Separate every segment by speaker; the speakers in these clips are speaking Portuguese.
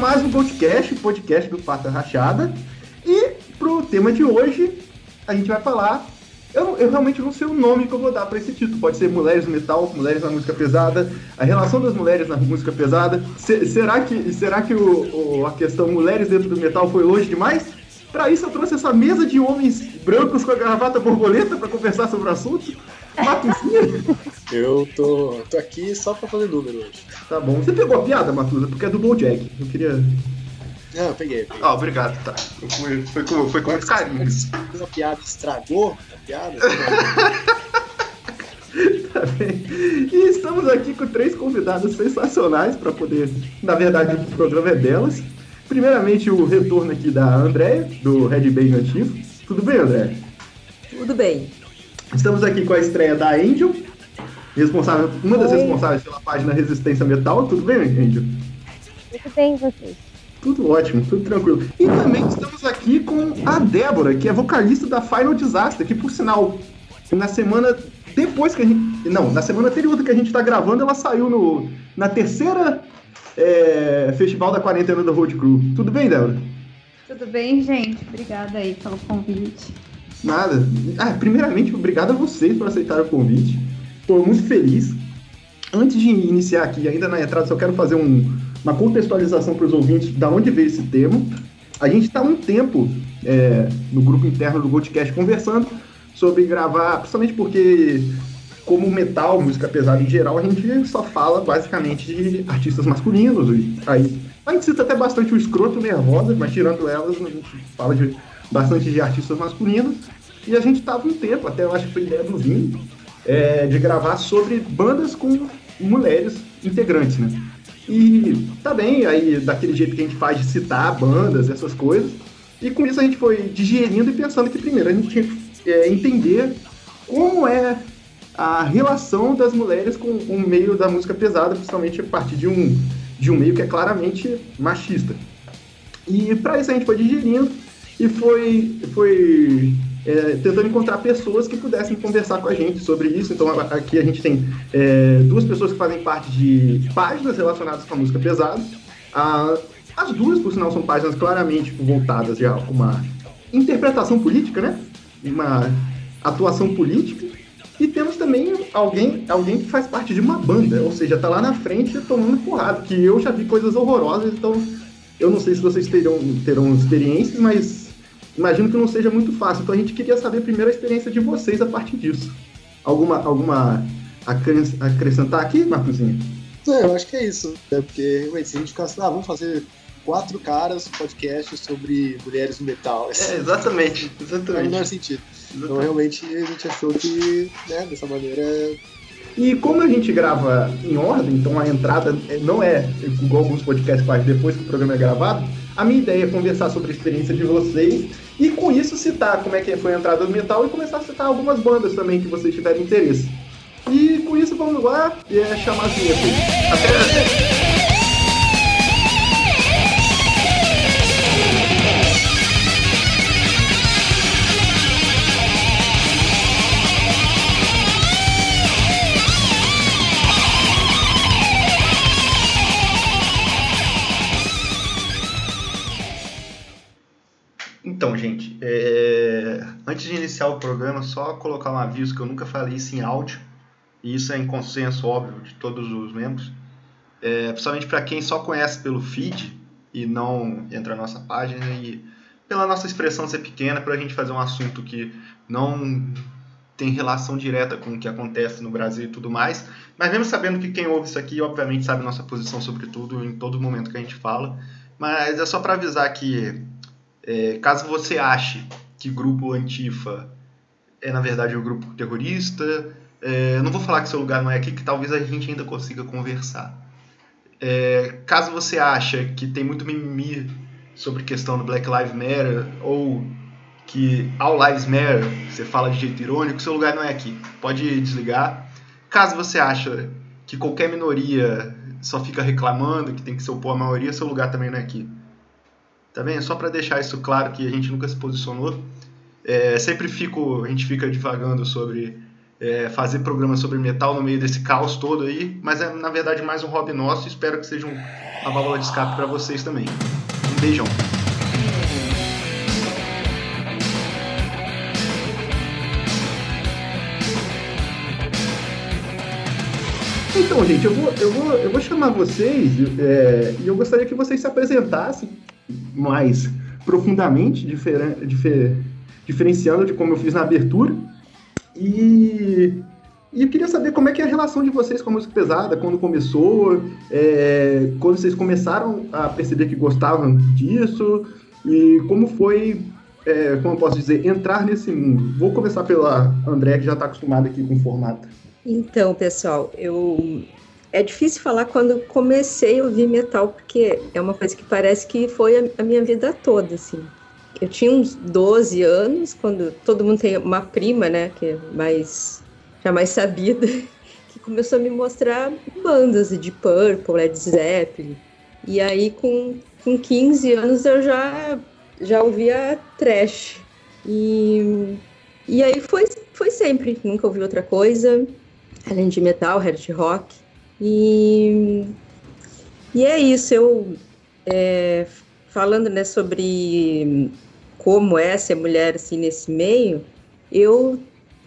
Speaker 1: mais um podcast, podcast do Pata Rachada. E pro tema de hoje, a gente vai falar. Eu, eu realmente não sei o nome que eu vou dar para esse título. Pode ser Mulheres no Metal, Mulheres na Música Pesada, a relação das mulheres na música pesada. Se, será que, será que o, o, a questão mulheres dentro do metal foi longe demais? Para isso eu trouxe essa mesa de homens brancos com a gravata borboleta para conversar sobre o assunto. Matuzinha?
Speaker 2: Eu tô, tô aqui só pra fazer número hoje.
Speaker 1: Tá bom. Você pegou a piada, Matuza? Porque é do Bojack. Eu queria.
Speaker 2: Não, eu peguei, peguei.
Speaker 1: Ah, obrigado, tá. Foi, foi, com, foi com muito carinho.
Speaker 2: A piada estragou a piada?
Speaker 1: tá bem. E estamos aqui com três convidados sensacionais para poder. Na verdade, o programa é delas. Primeiramente, o retorno aqui da Andréia, do Red Bang Ativo. Tudo bem, André?
Speaker 3: Tudo bem.
Speaker 1: Estamos aqui com a estreia da Angel, responsável, uma das Oi. responsáveis pela página Resistência Metal. Tudo bem, Angel?
Speaker 3: Tudo bem, vocês?
Speaker 1: Tudo ótimo, tudo tranquilo. E também estamos aqui com a Débora, que é vocalista da Final Disaster, que por sinal, na semana depois que a gente. Não, na semana anterior que a gente está gravando, ela saiu no, na terceira é, Festival da Quarentena da Road Crew. Tudo bem, Débora?
Speaker 4: Tudo bem, gente? Obrigada aí pelo convite.
Speaker 1: Nada. Ah, primeiramente, obrigado a vocês por aceitar o convite. Estou muito feliz. Antes de iniciar aqui, ainda na entrada, só quero fazer um, uma contextualização para os ouvintes da onde veio esse termo. A gente está um tempo é, no grupo interno do Goldcast conversando sobre gravar, principalmente porque, como metal, música pesada em geral, a gente só fala basicamente de artistas masculinos. Aí, a gente cita até bastante o escroto nervosa, mas tirando elas, a gente fala de bastante de artistas masculinos. E a gente estava um tempo, até eu acho que foi ideia do Vini, é, de gravar sobre bandas com mulheres integrantes, né? E tá bem, aí daquele jeito que a gente faz de citar bandas, essas coisas. E com isso a gente foi digerindo e pensando que primeiro a gente tinha que é, entender como é a relação das mulheres com o meio da música pesada, principalmente a partir de um, de um meio que é claramente machista. E para isso a gente foi digerindo e foi, foi é, tentando encontrar pessoas que pudessem conversar com a gente sobre isso. Então aqui a gente tem é, duas pessoas que fazem parte de páginas relacionadas com a música pesada. Ah, as duas, por sinal, são páginas claramente voltadas já a uma interpretação política, né? Uma atuação política. E temos também alguém, alguém que faz parte de uma banda, ou seja, tá lá na frente tomando porrada, que eu já vi coisas horrorosas, então eu não sei se vocês terão, terão experiências, mas imagino que não seja muito fácil. Então a gente queria saber primeiro a experiência de vocês a partir disso. Alguma, alguma acrescentar aqui, Marcozinho?
Speaker 2: É, eu acho que é isso. É porque, realmente, se a gente ficasse, ah, vamos fazer quatro caras podcast sobre mulheres no metal.
Speaker 1: É, exatamente, exatamente. Não faz
Speaker 2: o menor sentido. Exatamente. Então, realmente, a gente achou que, né, dessa maneira,
Speaker 1: e como a gente grava em ordem, então a entrada não é igual alguns podcasts fazem depois que o programa é gravado, a minha ideia é conversar sobre a experiência de vocês e com isso citar como é que foi a entrada do metal e começar a citar algumas bandas também que vocês tiverem interesse. E com isso vamos lá e é chamar a vinheta. Até... gente, é... antes de iniciar o programa, só colocar um aviso que eu nunca falei isso em áudio, e isso é em consenso óbvio de todos os membros, é... principalmente para quem só conhece pelo feed e não entra na nossa página, e pela nossa expressão ser pequena, para a gente fazer um assunto que não tem relação direta com o que acontece no Brasil e tudo mais, mas mesmo sabendo que quem ouve isso aqui, obviamente, sabe nossa posição sobre tudo em todo momento que a gente fala, mas é só para avisar que é, caso você ache que grupo Antifa é na verdade um grupo terrorista, é, não vou falar que seu lugar não é aqui, que talvez a gente ainda consiga conversar. É, caso você ache que tem muito mimimi sobre questão do Black Lives Matter ou que All Lives Matter, você fala de jeito irônico, seu lugar não é aqui. Pode desligar. Caso você ache que qualquer minoria só fica reclamando, que tem que se opor à maioria, seu lugar também não é aqui. Tá vendo? Só para deixar isso claro que a gente nunca se posicionou. É, sempre fico, a gente fica divagando sobre é, fazer programas sobre metal no meio desse caos todo aí, mas é na verdade mais um hobby nosso. Espero que seja um a válvula de escape para vocês também. Um beijão. Então, gente, eu vou, eu vou, eu vou chamar vocês é, e eu gostaria que vocês se apresentassem mais profundamente, difer, difer, diferenciando de como eu fiz na abertura. E, e eu queria saber como é que é a relação de vocês com a música pesada, quando começou, é, quando vocês começaram a perceber que gostavam disso, e como foi, é, como eu posso dizer, entrar nesse mundo. Vou começar pela André, que já está acostumada aqui com o formato.
Speaker 3: Então, pessoal, eu é difícil falar quando comecei a ouvir metal, porque é uma coisa que parece que foi a, minha vida toda, assim. Eu tinha uns 12 anos, quando todo mundo tem uma prima, né, que é mais, já mais sabida, que começou a me mostrar bandas de Purple, Led Zeppelin. E aí, com, com 15 anos, eu já, já ouvia trash. E, e aí foi, foi sempre, nunca ouvi outra coisa além de metal, hard rock. E, e é isso, eu é, falando né, sobre como é ser mulher assim, nesse meio, eu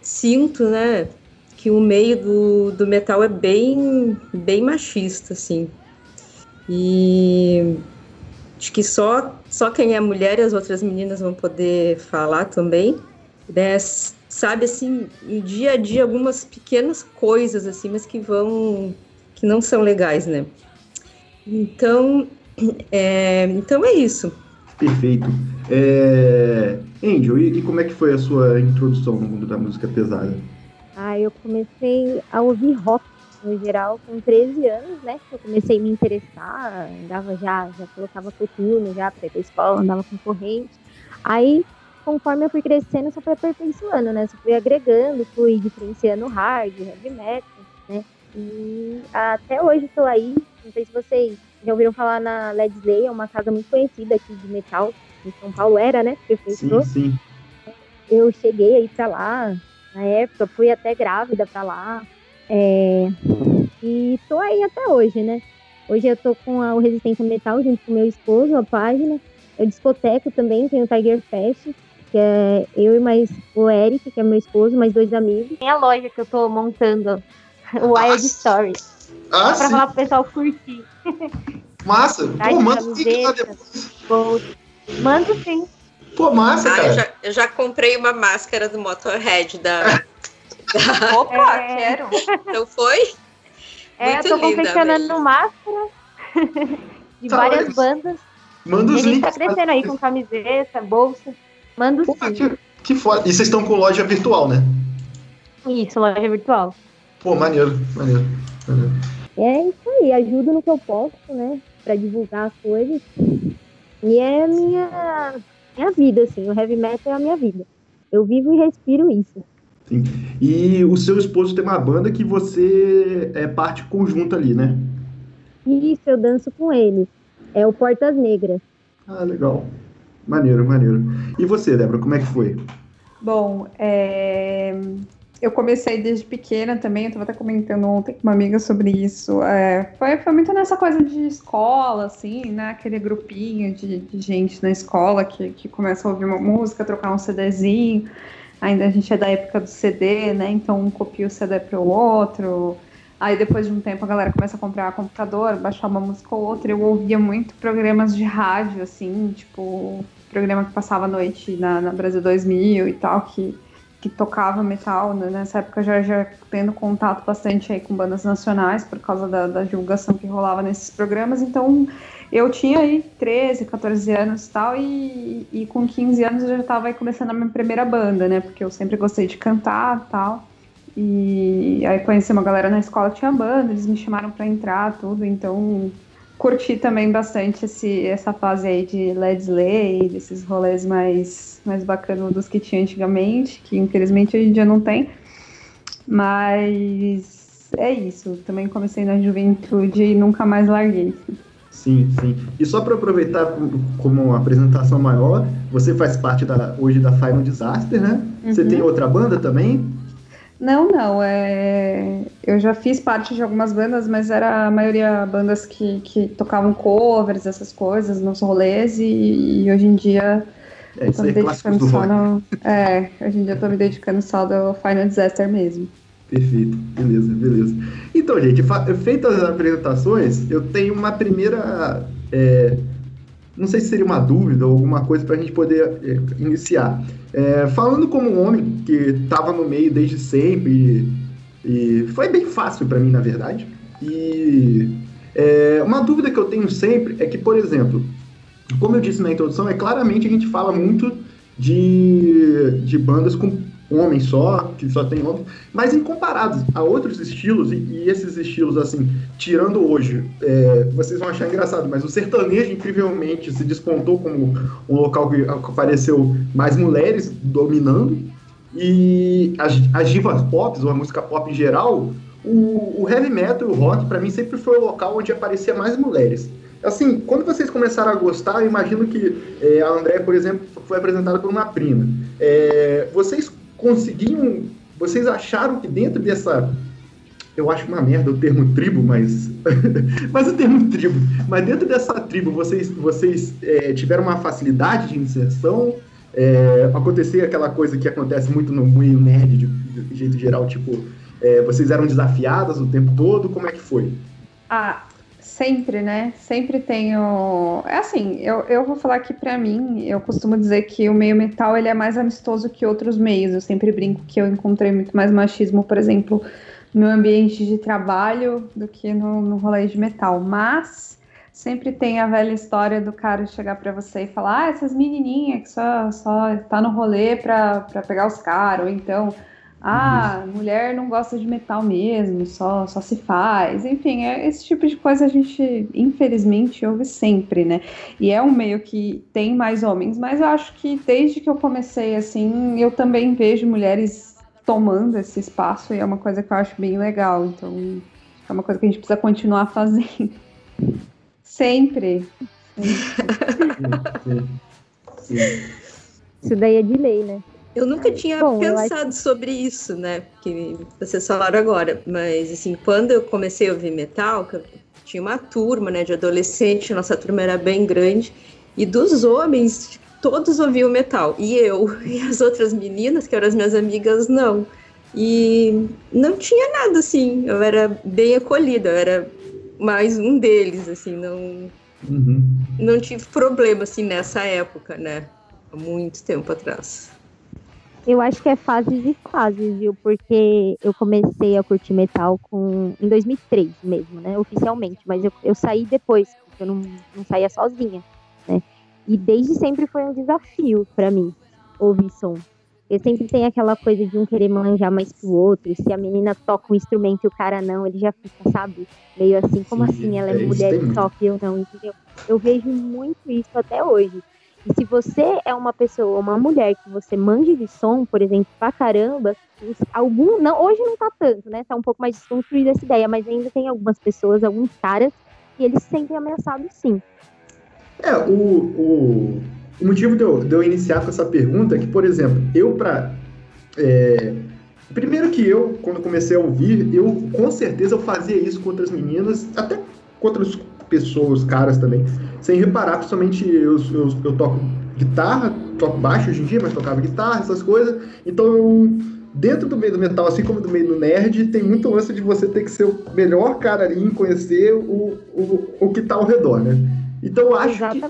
Speaker 3: sinto né, que o meio do, do metal é bem, bem machista, assim. E acho que só, só quem é mulher e as outras meninas vão poder falar também, né? sabe assim, no dia a dia algumas pequenas coisas assim, mas que vão que não são legais, né? Então, é, então é isso.
Speaker 1: Perfeito. É, Angel, e, e, como é que foi a sua introdução no mundo da música pesada?
Speaker 5: Ah, eu comecei a ouvir rock no geral com 13 anos, né? Eu comecei a me interessar, andava já, já colocava coturno já para ir pra escola, andava com corrente. Aí conforme eu fui crescendo, só fui aperfeiçoando, né? Só fui agregando, fui diferenciando hard, heavy metal, né? E até hoje estou aí. Não sei se vocês já ouviram falar na Led Slay, é uma casa muito conhecida aqui de metal. Em São Paulo era, né?
Speaker 1: Sim, sim.
Speaker 5: Eu cheguei aí pra lá, na época, fui até grávida pra lá. É... E tô aí até hoje, né? Hoje eu tô com a, o Resistência Metal junto com meu esposo, a página. Eu discoteco também, tenho o Tiger Fest que é eu e mais o Eric, que é meu esposo, mais dois amigos. Tem a loja que eu tô montando, o Wild Story.
Speaker 1: Ah,
Speaker 5: pra falar pro pessoal curtir.
Speaker 1: Massa! Pô, manda o link lá depois.
Speaker 5: Manda sim.
Speaker 1: Pô, massa, ah, cara.
Speaker 3: Eu já, eu já, comprei uma máscara do Motorhead da.
Speaker 4: da... Opa, é... quero.
Speaker 3: Não foi?
Speaker 5: É, Muito eu tô confeccionando máscara de tá várias bandas.
Speaker 1: Manda os links.
Speaker 5: A gente tá crescendo aí com camiseta, bolsa. Manda Pô,
Speaker 1: sim. Que, que foda. E vocês estão com loja virtual, né?
Speaker 5: Isso, loja virtual.
Speaker 1: Pô, maneiro, maneiro, maneiro.
Speaker 5: É isso aí, ajudo no que eu posso, né? Pra divulgar as coisas. E é a minha, minha vida, assim. O heavy metal é a minha vida. Eu vivo e respiro isso.
Speaker 1: Sim. E o seu esposo tem uma banda que você é parte conjunta ali, né?
Speaker 5: Isso, eu danço com ele. É o Portas Negras.
Speaker 1: Ah, legal. Maneiro, maneiro. E você, Débora, como é que foi?
Speaker 4: Bom, é... eu comecei desde pequena também, eu estava até comentando ontem com uma amiga sobre isso. É... Foi, foi muito nessa coisa de escola, assim, né? Aquele grupinho de, de gente na escola que, que começa a ouvir uma música, trocar um CDzinho. Ainda a gente é da época do CD, né? Então um copia o CD para o outro. Aí depois de um tempo a galera começa a comprar computador, baixar uma música ou outra. Eu ouvia muito programas de rádio, assim, tipo, programa que passava à noite na, na Brasil 2000 e tal, que, que tocava metal. Né? Nessa época já, já tendo contato bastante aí com bandas nacionais por causa da, da divulgação que rolava nesses programas. Então eu tinha aí 13, 14 anos e tal, e, com 15 anos eu já estava começando a minha primeira banda, né? Porque eu sempre gostei de cantar e tal. E aí conheci uma galera na escola que tinha banda, eles me chamaram para entrar, tudo, então curti também bastante esse, essa fase aí de Led Slay, desses rolês mais, mais bacanas dos que tinha antigamente, que infelizmente hoje em dia não tem. Mas é isso, também comecei na juventude e nunca mais larguei.
Speaker 1: Sim, sim. E só para aproveitar como uma apresentação maior, você faz parte da, hoje da Final Disaster, né? Uhum. Você tem outra banda também?
Speaker 4: Não, não. É... Eu já fiz parte de algumas bandas, mas era a maioria bandas que, que tocavam covers, essas coisas, nos rolês, e, e hoje em dia.
Speaker 1: É, isso aí é clássicos
Speaker 4: só no... É, hoje em dia eu tô me dedicando só do Final Disaster mesmo.
Speaker 1: Perfeito, beleza, beleza. Então, gente, feitas as apresentações, eu tenho uma primeira. É, não sei se seria uma dúvida ou alguma coisa para a gente poder é, iniciar. É, falando como um homem que estava no meio desde sempre, e, e foi bem fácil para mim, na verdade. E é, uma dúvida que eu tenho sempre é que, por exemplo, como eu disse na introdução, é claramente a gente fala muito de, de bandas com um homem só, que só tem homens, mas em comparados a outros estilos, e, e esses estilos, assim, tirando hoje, é, vocês vão achar engraçado, mas o sertanejo, incrivelmente, se despontou como um local que apareceu mais mulheres dominando, e as, as divas pop, ou a música pop em geral, o, o heavy metal e o rock, para mim, sempre foi o local onde aparecia mais mulheres assim, quando vocês começaram a gostar, eu imagino que é, a André, por exemplo, foi apresentada por uma prima. É, vocês conseguiam. Vocês acharam que dentro dessa. Eu acho uma merda o termo tribo, mas. mas o termo tribo. Mas dentro dessa tribo, vocês, vocês é, tiveram uma facilidade de inserção? É, acontecia aquela coisa que acontece muito no meio nerd, de, de jeito geral, tipo, é, vocês eram desafiadas o tempo todo? Como é que foi?
Speaker 4: Ah, Sempre, né? Sempre tenho. É assim, eu, eu vou falar que para mim, eu costumo dizer que o meio metal ele é mais amistoso que outros meios. Eu sempre brinco que eu encontrei muito mais machismo, por exemplo, no meu ambiente de trabalho do que no, no rolê de metal. Mas sempre tem a velha história do cara chegar para você e falar: ah, essas menininhas que só, só tá no rolê pra, pra pegar os caras, ou então ah, mulher não gosta de metal mesmo, só, só se faz. Enfim, é, esse tipo de coisa a gente, infelizmente, ouve sempre, né? E é um meio que tem mais homens, mas eu acho que desde que eu comecei, assim, eu também vejo mulheres tomando esse espaço e é uma coisa que eu acho bem legal. Então, é uma coisa que a gente precisa continuar fazendo. Sempre.
Speaker 5: sempre. Isso daí é de lei, né?
Speaker 3: Eu nunca tinha Bom, pensado acho... sobre isso, né? Que vocês falaram agora, mas assim, quando eu comecei a ouvir metal, eu tinha uma turma, né, de adolescente, nossa turma era bem grande, e dos homens, todos ouviam metal, e eu e as outras meninas, que eram as minhas amigas, não. E não tinha nada assim, eu era bem acolhida, eu era mais um deles, assim, não uhum. não tive problema assim nessa época, né? Há muito tempo atrás.
Speaker 5: Eu acho que é fases e fases, viu? Porque eu comecei a curtir metal com, em 2003 mesmo, né? Oficialmente. Mas eu, eu saí depois, porque eu não, não saía sozinha, né? E desde sempre foi um desafio para mim ouvir som. Eu sempre tenho aquela coisa de um querer manjar mais pro outro. E se a menina toca um instrumento e o cara não, ele já fica, sabe? Meio assim, como Sim, assim? Ela é, é mulher e toca e eu não, entendeu? Eu vejo muito isso até hoje. E se você é uma pessoa, uma mulher que você manje de som, por exemplo, pra caramba, algum, não, hoje não tá tanto, né? Tá um pouco mais desconstruída essa ideia, mas ainda tem algumas pessoas, alguns caras, que eles se sentem ameaçados sim.
Speaker 1: É, o, o, o motivo de eu, de eu iniciar com essa pergunta é que, por exemplo, eu pra. É, primeiro que eu, quando comecei a ouvir, eu com certeza eu fazia isso com outras meninas, até com outros pessoas, caras também, sem reparar, principalmente eu, eu, eu toco guitarra, toco baixo hoje em dia, mas tocava guitarra, essas coisas, então dentro do meio do metal, assim como do meio do nerd, tem muito lance de você ter que ser o melhor cara ali em conhecer o, o, o que tá ao redor, né? Então eu acho que,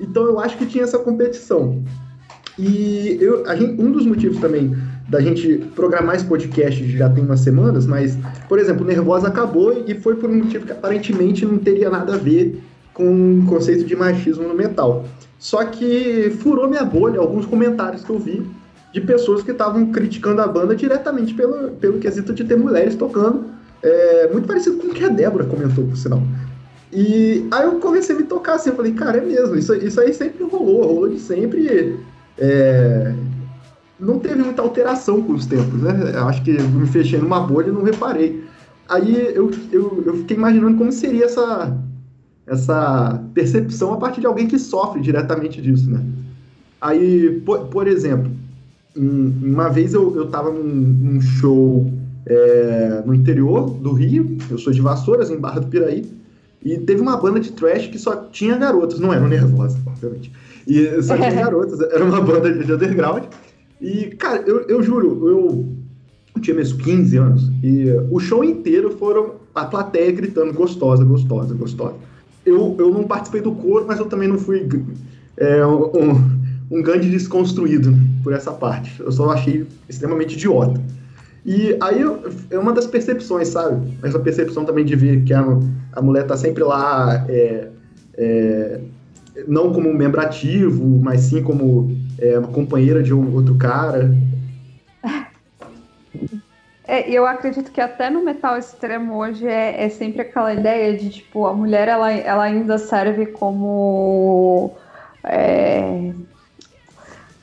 Speaker 1: então eu acho que tinha essa competição. E eu, a gente, um dos motivos também da gente programar esse podcast já tem umas semanas, mas, por exemplo, Nervosa acabou e foi por um motivo que aparentemente não teria nada a ver com o conceito de machismo no metal. Só que furou minha bolha alguns comentários que eu vi de pessoas que estavam criticando a banda diretamente pelo, pelo quesito de ter mulheres tocando, é, muito parecido com o que a Débora comentou, por sinal. E aí eu comecei a me tocar assim, eu falei, cara, é mesmo, isso, isso aí sempre rolou, rolou de sempre. É, não teve muita alteração com os tempos, né? Eu acho que me fechei numa bolha e não reparei. Aí eu, eu, eu fiquei imaginando como seria essa, essa percepção a partir de alguém que sofre diretamente disso, né? Aí, por, por exemplo, uma vez eu, eu tava num, num show é, no interior do Rio, eu sou de Vassouras, em Barra do Piraí, e teve uma banda de trash que só tinha garotas, não eram nervosas, obviamente. E só tinha garotas, era uma banda de underground. E, cara, eu, eu juro, eu, eu tinha meus 15 anos, e o show inteiro foram a plateia gritando gostosa, gostosa, gostosa. Eu, eu não participei do coro, mas eu também não fui é, um, um grande desconstruído por essa parte. Eu só achei extremamente idiota. E aí é uma das percepções, sabe? Essa percepção também de ver que a, a mulher tá sempre lá, é, é, não como um membro ativo, mas sim como é, uma companheira de um outro cara.
Speaker 4: É, eu acredito que até no metal extremo hoje é, é, sempre aquela ideia de tipo a mulher ela, ela ainda serve como é,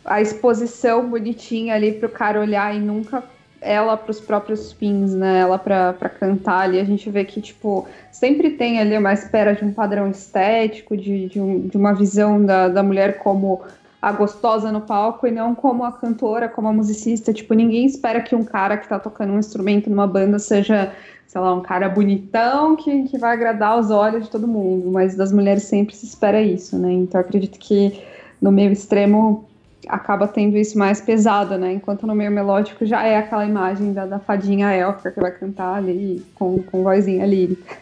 Speaker 4: a exposição bonitinha ali para o cara olhar e nunca ela para os próprios fins, né? Ela para cantar ali. A gente vê que, tipo, sempre tem ali uma espera de um padrão estético, de, de, um, de uma visão da, da mulher como a gostosa no palco e não como a cantora, como a musicista. Tipo, ninguém espera que um cara que tá tocando um instrumento numa banda seja, sei lá, um cara bonitão que, que vai agradar os olhos de todo mundo. Mas das mulheres sempre se espera isso, né? Então acredito que no meio extremo acaba tendo isso mais pesado, né? Enquanto no meio melódico já é aquela imagem da, da fadinha élfica que vai cantar ali com, com vozinha lírica.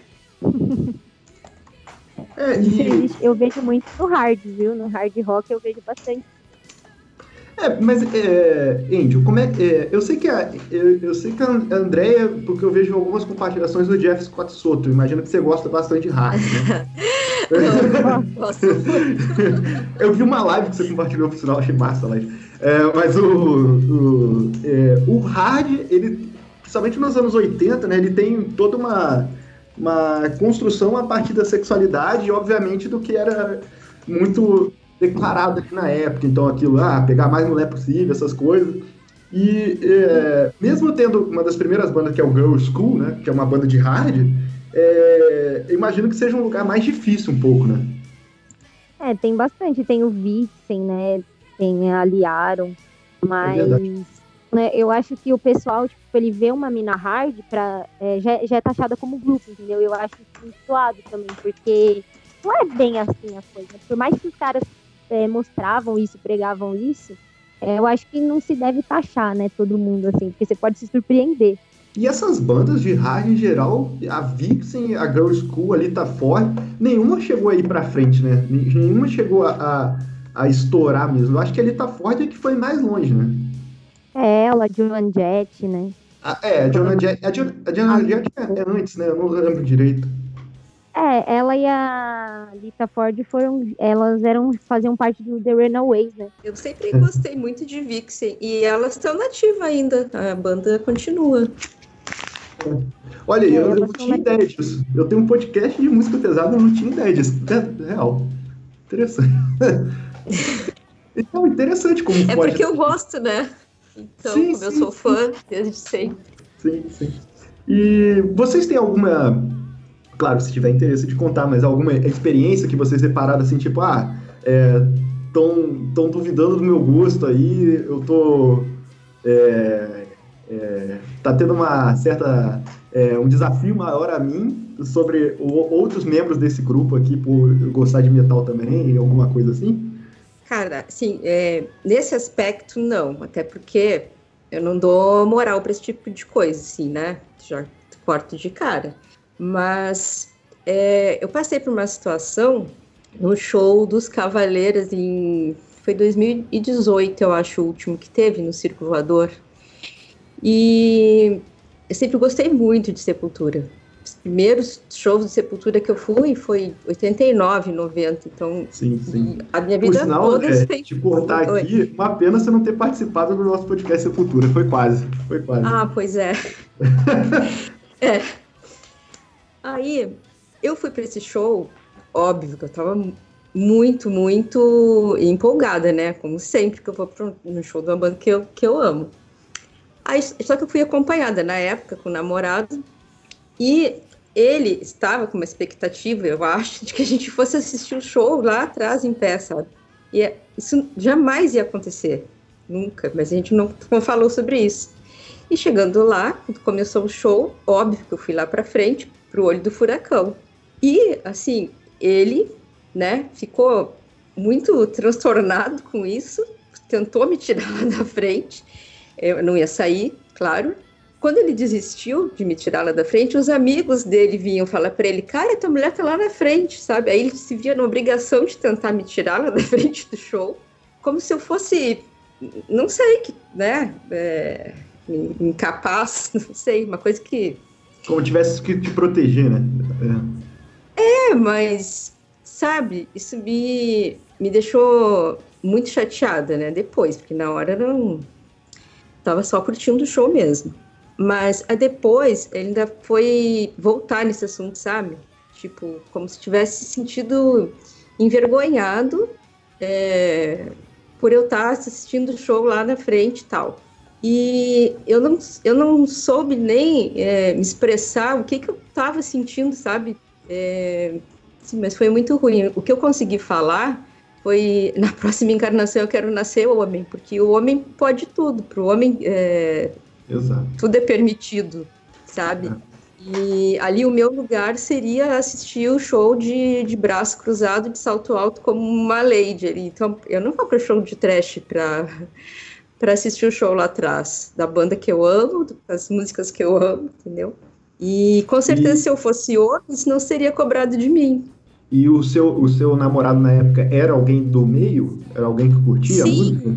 Speaker 5: É, e... Eu vejo muito no hard, viu? No hard rock eu vejo bastante.
Speaker 1: É, mas, é, Angel, como é, é eu sei que a, eu, eu, sei que a Andrea, porque eu vejo algumas compartilhações do Jeff Scott Soto, imagino que você gosta bastante de hard, né? eu vi uma live que você compartilhou, por sinal, achei massa a live. É, mas o, o, é, o hard, ele, principalmente nos anos 80, né, ele tem toda uma, uma construção a partir da sexualidade e, obviamente, do que era muito declarado aqui na época. Então, aquilo, ah, pegar mais mulher possível, essas coisas. E é, mesmo tendo uma das primeiras bandas, que é o Girl School, né, que é uma banda de hard, é, imagino que seja um lugar mais difícil um pouco, né?
Speaker 5: É, tem bastante. Tem o Vixen, né? Tem a Liaron. Mas é né, eu acho que o pessoal, tipo, ele vê uma mina hard, pra, é, já, já é taxada como grupo, entendeu? Eu acho suado também, porque não é bem assim a coisa. Por mais que os caras é, mostravam isso, pregavam isso, é, eu acho que não se deve taxar, né, todo mundo, assim, porque você pode se surpreender.
Speaker 1: E essas bandas de hard em geral, a Vixen, a Girl School ali tá forte, nenhuma chegou aí pra frente, né? Nenhuma chegou a, a, a estourar mesmo. Eu acho que ele tá forte é que foi mais longe, né?
Speaker 5: É, ela, a Joan Jett, né?
Speaker 1: Ah, é, a Joan Jett, a Joan, a Jett é, é antes, né? Eu não lembro direito.
Speaker 5: É, ela e a Lita Ford foram, elas eram, faziam parte do The Runaways, né?
Speaker 3: Eu sempre gostei muito de Vixen e elas estão nativas ainda, a banda continua.
Speaker 1: Olha, é, eu, eu não tinha ideia disso. Eu tenho um podcast de música pesada, eu não tinha ideia disso. É, real. Interessante. então, interessante como
Speaker 3: É pode... porque eu gosto, né? Então, sim, como sim, eu sou sim. fã desde sempre.
Speaker 1: Sim, sim. E vocês têm alguma claro, se tiver interesse de contar, mas alguma experiência que vocês repararam assim, tipo, ah, estão é, duvidando do meu gosto aí, eu tô. É, é, tá tendo uma certa. É, um desafio maior a mim sobre o, outros membros desse grupo aqui por gostar de metal também, alguma coisa assim?
Speaker 3: Cara, sim, é, nesse aspecto não, até porque eu não dou moral para esse tipo de coisa, assim, né? Já corto de cara. Mas é, eu passei por uma situação no show dos Cavaleiros em. Foi 2018, eu acho, o último que teve no Circo Voador. E eu sempre gostei muito de Sepultura. Os primeiros shows de Sepultura que eu fui foi 89, 90. Então,
Speaker 1: sim, sim.
Speaker 3: a minha vida sinal, toda
Speaker 1: é, Te cortar aqui, uma pena você não ter participado do nosso podcast Sepultura. Foi quase. Foi quase.
Speaker 3: Ah, pois é. é. Aí eu fui para esse show, óbvio que eu tava muito, muito empolgada, né? Como sempre que eu vou pro, no show de uma banda que eu, que eu amo. Aí, só que eu fui acompanhada na época com o namorado e ele estava com uma expectativa, eu acho, de que a gente fosse assistir o show lá atrás em pé, sabe? E é, isso jamais ia acontecer. nunca, mas a gente não, não falou sobre isso. E chegando lá, quando começou o show, óbvio que eu fui lá para frente, pro olho do furacão. E, assim, ele, né, ficou muito transtornado com isso, tentou me tirar lá da frente, eu não ia sair, claro. Quando ele desistiu de me tirar lá da frente, os amigos dele vinham falar para ele: Cara, tua mulher tá lá na frente, sabe? Aí ele se via na obrigação de tentar me tirar lá da frente do show, como se eu fosse, não sei, que, né? É, incapaz, não sei, uma coisa que.
Speaker 1: Como tivesse que te proteger, né?
Speaker 3: É, é mas, sabe, isso me, me deixou muito chateada, né? Depois, porque na hora não. Tava só curtindo o show mesmo. Mas a depois ele ainda foi voltar nesse assunto, sabe? Tipo, como se tivesse sentido envergonhado é, por eu estar assistindo o show lá na frente e tal. E eu não, eu não soube nem é, me expressar o que, que eu estava sentindo, sabe? É, sim, mas foi muito ruim. O que eu consegui falar foi na próxima encarnação eu quero nascer homem, porque o homem pode tudo. Para o homem é,
Speaker 1: Exato.
Speaker 3: Tudo é permitido, sabe? É. E ali o meu lugar seria assistir o show de, de braço cruzado, de salto alto, como uma lady. Então, eu não vou para show de trash para para assistir o show lá atrás, da banda que eu amo, das músicas que eu amo, entendeu? E com certeza, e... se eu fosse homem, isso não seria cobrado de mim.
Speaker 1: E o seu, o seu namorado na época era alguém do meio? Era alguém que curtia
Speaker 3: Sim,
Speaker 1: a música?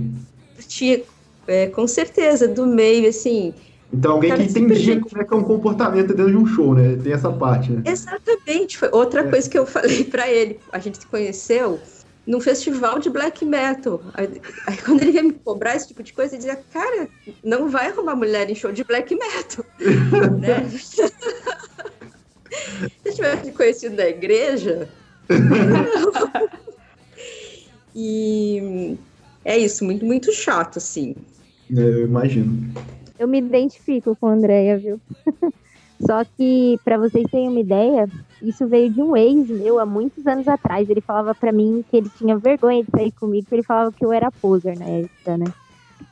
Speaker 3: Curtia, é, com certeza, do meio, assim.
Speaker 1: Então, alguém que entendia como é que é um comportamento dentro de um show, né? Tem essa parte, né?
Speaker 3: Exatamente. Foi outra é. coisa que eu falei para ele. A gente se conheceu num festival de black metal. Aí, aí, quando ele ia me cobrar esse tipo de coisa, ele dizia, cara, não vai arrumar mulher em show de black metal. né? Se eu tivesse conhecido da igreja. e é isso, muito, muito chato, assim.
Speaker 1: É, eu imagino.
Speaker 5: Eu me identifico com a Andrea, viu? Só que, para vocês terem uma ideia, isso veio de um ex meu há muitos anos atrás. Ele falava para mim que ele tinha vergonha de sair comigo, porque ele falava que eu era poser na época, né?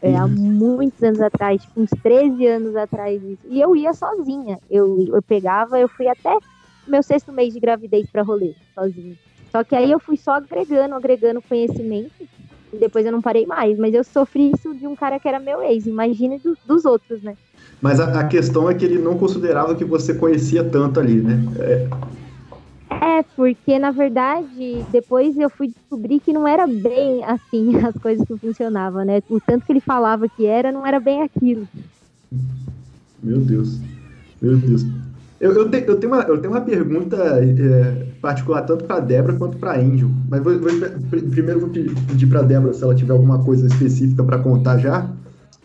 Speaker 5: É, há muitos anos atrás, tipo uns 13 anos atrás. Isso. E eu ia sozinha. Eu, eu pegava, eu fui até meu sexto mês de gravidez para rolê, sozinha. Só que aí eu fui só agregando, agregando conhecimento depois eu não parei mais. Mas eu sofri isso de um cara que era meu ex. Imagine do, dos outros, né?
Speaker 1: Mas a, a, questão é que ele não considerava que você conhecia tanto ali, né?
Speaker 5: É... é, porque na verdade, depois eu fui descobrir que não era bem assim as coisas que funcionavam, né? O tanto que ele falava que era, não era bem aquilo.
Speaker 1: Meu Deus. Meu Deus. Eu, eu, te, eu, tenho, uma, eu tenho uma pergunta é, particular tanto para a Débora quanto para a Índio. Mas vou, vou, primeiro vou pedir para a Débora se ela tiver alguma coisa específica para contar já.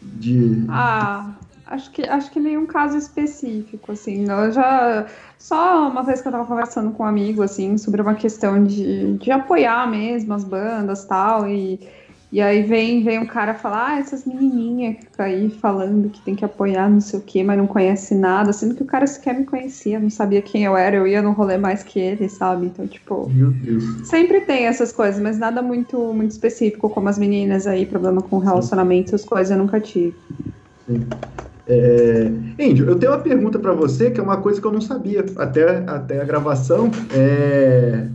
Speaker 1: De...
Speaker 4: Ah, acho que, acho que nenhum caso específico, assim. Eu já. Só uma vez que eu estava conversando com um amigo, assim, sobre uma questão de, de apoiar mesmo as bandas tal, e e aí vem, vem um cara falar, ah, essas menininhas que aí falando que tem que apoiar não sei o que, mas não conhece nada, sendo que o cara sequer me conhecia, não sabia quem eu era, eu ia no rolê mais que ele, sabe? Então, tipo.
Speaker 1: Meu Deus.
Speaker 4: Sempre tem essas coisas, mas nada muito, muito específico, como as meninas aí, problema com relacionamento, essas coisas eu nunca tive.
Speaker 1: Sim. É... Índio, eu tenho uma pergunta para você, que é uma coisa que eu não sabia até, até a gravação. É...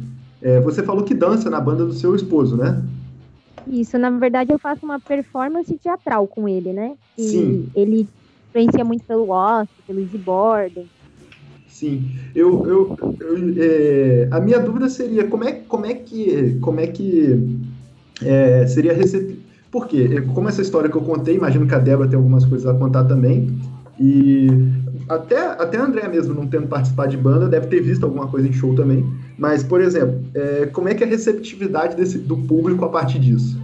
Speaker 1: É, você falou que dança na banda do seu esposo, né?
Speaker 5: Isso, na verdade eu faço uma performance teatral com ele, né?
Speaker 1: E Sim.
Speaker 5: ele influencia muito pelo Oscar, pelo Easy Borden.
Speaker 1: Sim, eu, eu, eu é, a minha dúvida seria como é, como é que, como é que é, seria receber. Por quê? É, como essa história que eu contei, imagino que a Débora tem algumas coisas a contar também. E até, até André mesmo, não tendo participado de banda, deve ter visto alguma coisa em show também. Mas, por exemplo, é, como é que é a receptividade desse, do público a partir disso?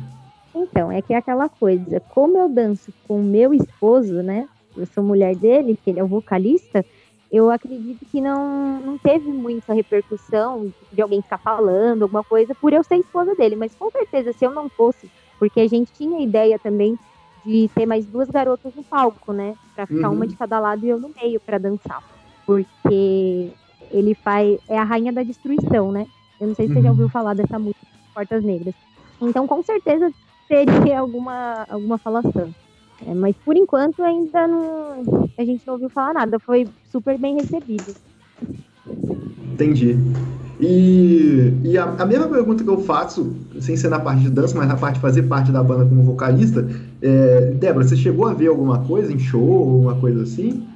Speaker 5: Então, é que é aquela coisa, como eu danço com meu esposo, né? Eu sou mulher dele, que ele é o vocalista, eu acredito que não, não teve muita repercussão de alguém ficar falando alguma coisa por eu ser esposa dele, mas com certeza se eu não fosse, porque a gente tinha ideia também de ter mais duas garotas no palco, né? Pra ficar uhum. uma de cada lado e eu no meio para dançar. Porque ele faz. É a rainha da destruição, né? Eu não sei se uhum. você já uhum. ouviu falar dessa música, Portas Negras. Então, com certeza, teria alguma, alguma falação. É, mas por enquanto ainda não. A gente não ouviu falar nada. Foi super bem recebido.
Speaker 1: Entendi. E, e a, a, mesma pergunta que eu faço, sem ser na parte de dança, mas na parte de fazer parte da banda como vocalista, é, Débora, você chegou a ver alguma coisa em show, alguma coisa assim?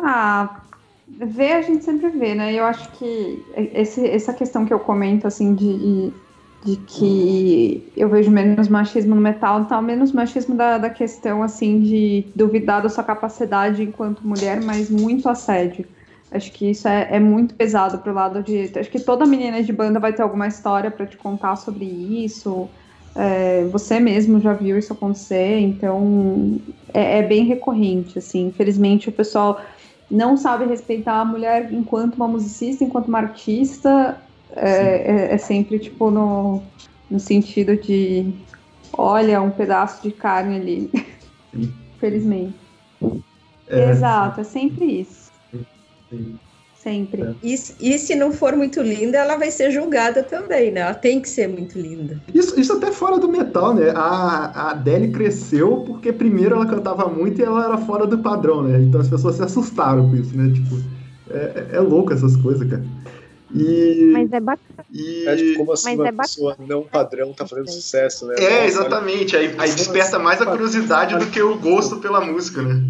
Speaker 4: Ah, ver a gente sempre vê, né? Eu acho que esse, essa questão que eu comento, assim, de, de que eu vejo menos machismo no metal, tal, menos machismo da, da questão, assim, de duvidar da sua capacidade enquanto mulher, mas muito assédio. Acho que isso é, é muito pesado pro lado de. Acho que toda menina de banda vai ter alguma história para te contar sobre isso. É, você mesmo já viu isso acontecer, então é, é, bem recorrente, assim. Infelizmente o pessoal não sabe respeitar a mulher enquanto uma musicista, enquanto uma artista. É, é, é sempre tipo no, no sentido de olha um pedaço de carne ali. Infelizmente. É. Exato, é sempre isso. Sim. Sempre. É.
Speaker 3: E, e, se não for muito linda, ela vai ser julgada também, né? Ela tem que ser muito linda.
Speaker 1: Isso, isso até fora do metal, né? A, a Adele cresceu porque primeiro ela cantava muito e ela era fora do padrão, né? Então as pessoas se assustaram com isso, né? Tipo, é, é, é louco essas coisas, cara.
Speaker 5: E... Mas é bacana.
Speaker 2: E... É, tipo, como assim Mas uma é pessoa não padrão tá fazendo sucesso, né?
Speaker 1: É, exatamente. Aí, aí desperta mais a curiosidade do que o gosto pela música, né?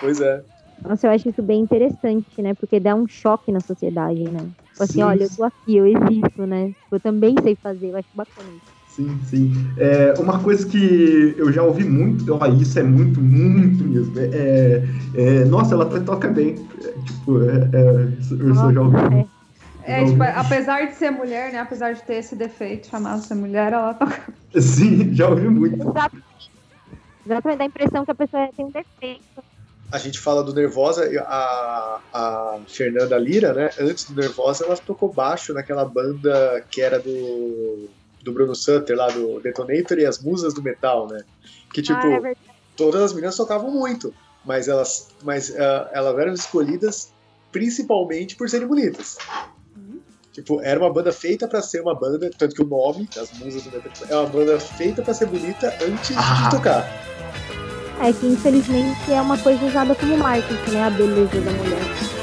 Speaker 2: Pois é.
Speaker 5: Nossa, eu acho isso bem interessante, né? Porque dá um choque na sociedade, né? Tipo assim, olha, eu tô aqui, eu existo, né? Tipo, eu também sei fazer, eu acho bacana isso.
Speaker 1: Sim, sim. É, uma coisa que eu já ouvi muito, ó, isso é muito, muito mesmo. É, é, é nossa, ela toca bem. É, tipo, é, é
Speaker 4: eu já ouvi. É, tipo, apesar de ser mulher, né? Apesar de ter esse defeito chamado ser mulher, ela toca.
Speaker 1: Sim, já ouvi muito.
Speaker 5: Exatamente. Exatamente, dá a impressão que a pessoa tem um defeito
Speaker 2: a gente fala do Nervosa, a, a Fernanda Lira, né? Antes do Nervosa, ela tocou baixo naquela banda que era do, do Bruno Sutter, lá do Detonator e as Musas do Metal, né? Que, tipo, ah, é todas as meninas tocavam muito, mas elas, mas, uh, elas eram escolhidas principalmente por serem bonitas. Uhum. Tipo, era uma banda feita para ser uma banda, tanto que o nome das Musas do Metal é uma banda feita para ser bonita antes ah. de tocar.
Speaker 5: É que infelizmente é uma coisa usada como marketing, né? A beleza da mulher.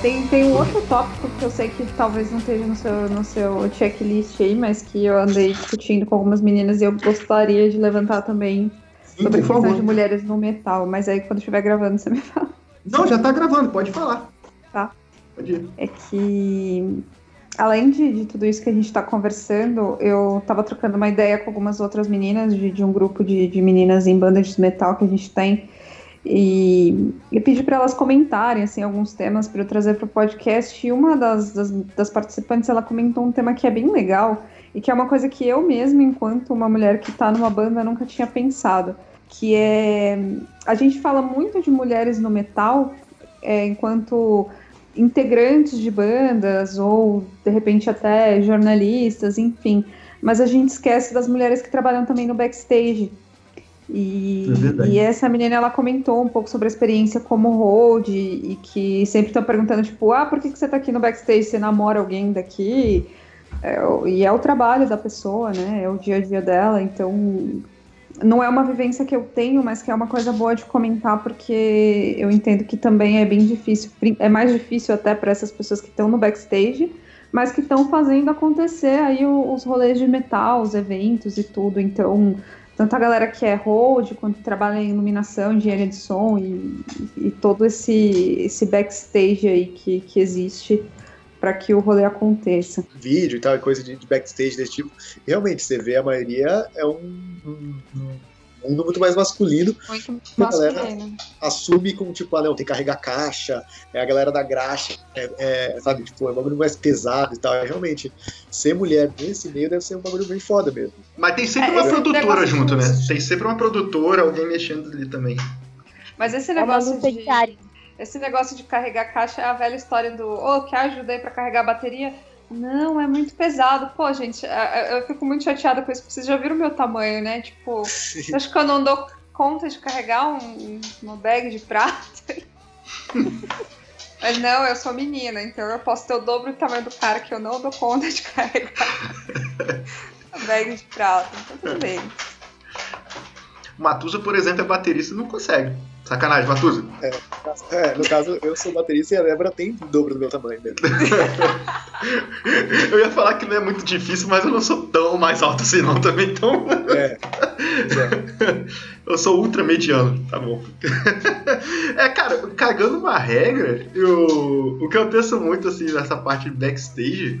Speaker 4: Tem, tem um outro tópico que eu sei que talvez não esteja no seu, no seu checklist aí, mas que eu andei discutindo com algumas meninas e eu gostaria de levantar também Sim, sobre a questão favor. de mulheres no metal. Mas aí quando estiver gravando, você me fala.
Speaker 1: Não, já tá gravando, pode falar.
Speaker 4: Tá. Pode ir. É que além de, de, tudo isso que a gente está conversando, eu estava trocando uma ideia com algumas outras meninas de, de um grupo de, de, meninas em bandas de metal que a gente tem e eu pedi para elas comentarem assim alguns temas para eu trazer para o podcast. E uma das, das, das, participantes ela comentou um tema que é bem legal e que é uma coisa que eu mesma, enquanto uma mulher que está numa banda, nunca tinha pensado. Que é a gente fala muito de mulheres no metal é, enquanto integrantes de bandas ou de repente até jornalistas, enfim. Mas a gente esquece das mulheres que trabalham também no backstage e, é e, essa menina ela comentou um pouco sobre a experiência como hold e, que sempre estão perguntando tipo, ah, por que, que você está aqui no backstage? Você namora alguém daqui? É, e é o trabalho da pessoa, né? É o dia a dia dela. Então, não é uma vivência que eu tenho, mas que é uma coisa boa de comentar porque eu entendo que também é bem difícil, é mais difícil até para essas pessoas que estão no backstage, mas que estão fazendo acontecer aí os rolês de metal, os eventos e tudo. Então tanto a galera que é hold, quanto trabalha em iluminação, engenharia de som e, e todo esse, esse backstage aí que, que existe para que o rolê aconteça.
Speaker 2: Vídeo e tal, coisa de, de backstage desse tipo. Realmente, você vê a maioria é um, um, um mundo muito mais masculino.
Speaker 4: Muito
Speaker 2: A galera
Speaker 4: masculino.
Speaker 2: assume como, tipo, ah, não, tem que carregar caixa, é a galera da graxa, é, é, sabe, tipo, é um bagulho mais pesado e tal. É, realmente, ser mulher nesse meio deve ser um bagulho bem foda mesmo.
Speaker 1: Mas tem sempre
Speaker 4: É,
Speaker 1: uma produtora junto, né? Tem sempre uma produtora, alguém mexendo ali também.
Speaker 4: Mas esse
Speaker 5: É
Speaker 4: negócio de. Esse negócio de carregar caixa é a velha história do ô, quer ajuda aí pra carregar a bateria? Não, é muito pesado. Pô, gente, é- é- eu fico muito chateada com isso, porque vocês já viram o meu tamanho, né? Tipo, eu acho que eu não dou conta de carregar um, uma bag de prata. Mas não, eu sou menina, então eu posso ter o dobro do tamanho do cara que eu não dou conta de carregar a bag de prata. Então tudo bem.
Speaker 1: O Matusa, por exemplo, é baterista e não consegue. Sacanagem, Matusa.
Speaker 2: É, no caso, eu sou baterista e a Débora tem o dobro do meu tamanho mesmo.
Speaker 1: Eu ia falar que não é muito difícil, mas eu não sou tão mais alto assim não também, então
Speaker 2: É,
Speaker 1: eu sou ultra mediano, tá bom. É, cara, cagando uma regra, eu, o que eu penso muito assim nessa parte de backstage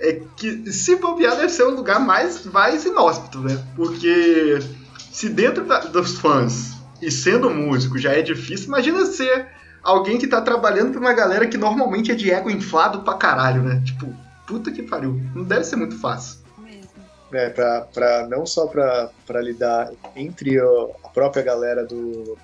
Speaker 1: é que se bobear deve ser o lugar mais, mais inóspito, né? Porque se dentro da- dos fãs e sendo músico já é difícil, imagina ser alguém que tá trabalhando pra uma galera que normalmente é de ego inflado pra caralho, né? Tipo, puta que pariu. Não deve ser muito fácil.
Speaker 4: Mesmo.
Speaker 2: né, pra, pra, não só pra, pra lidar entre a própria galera do,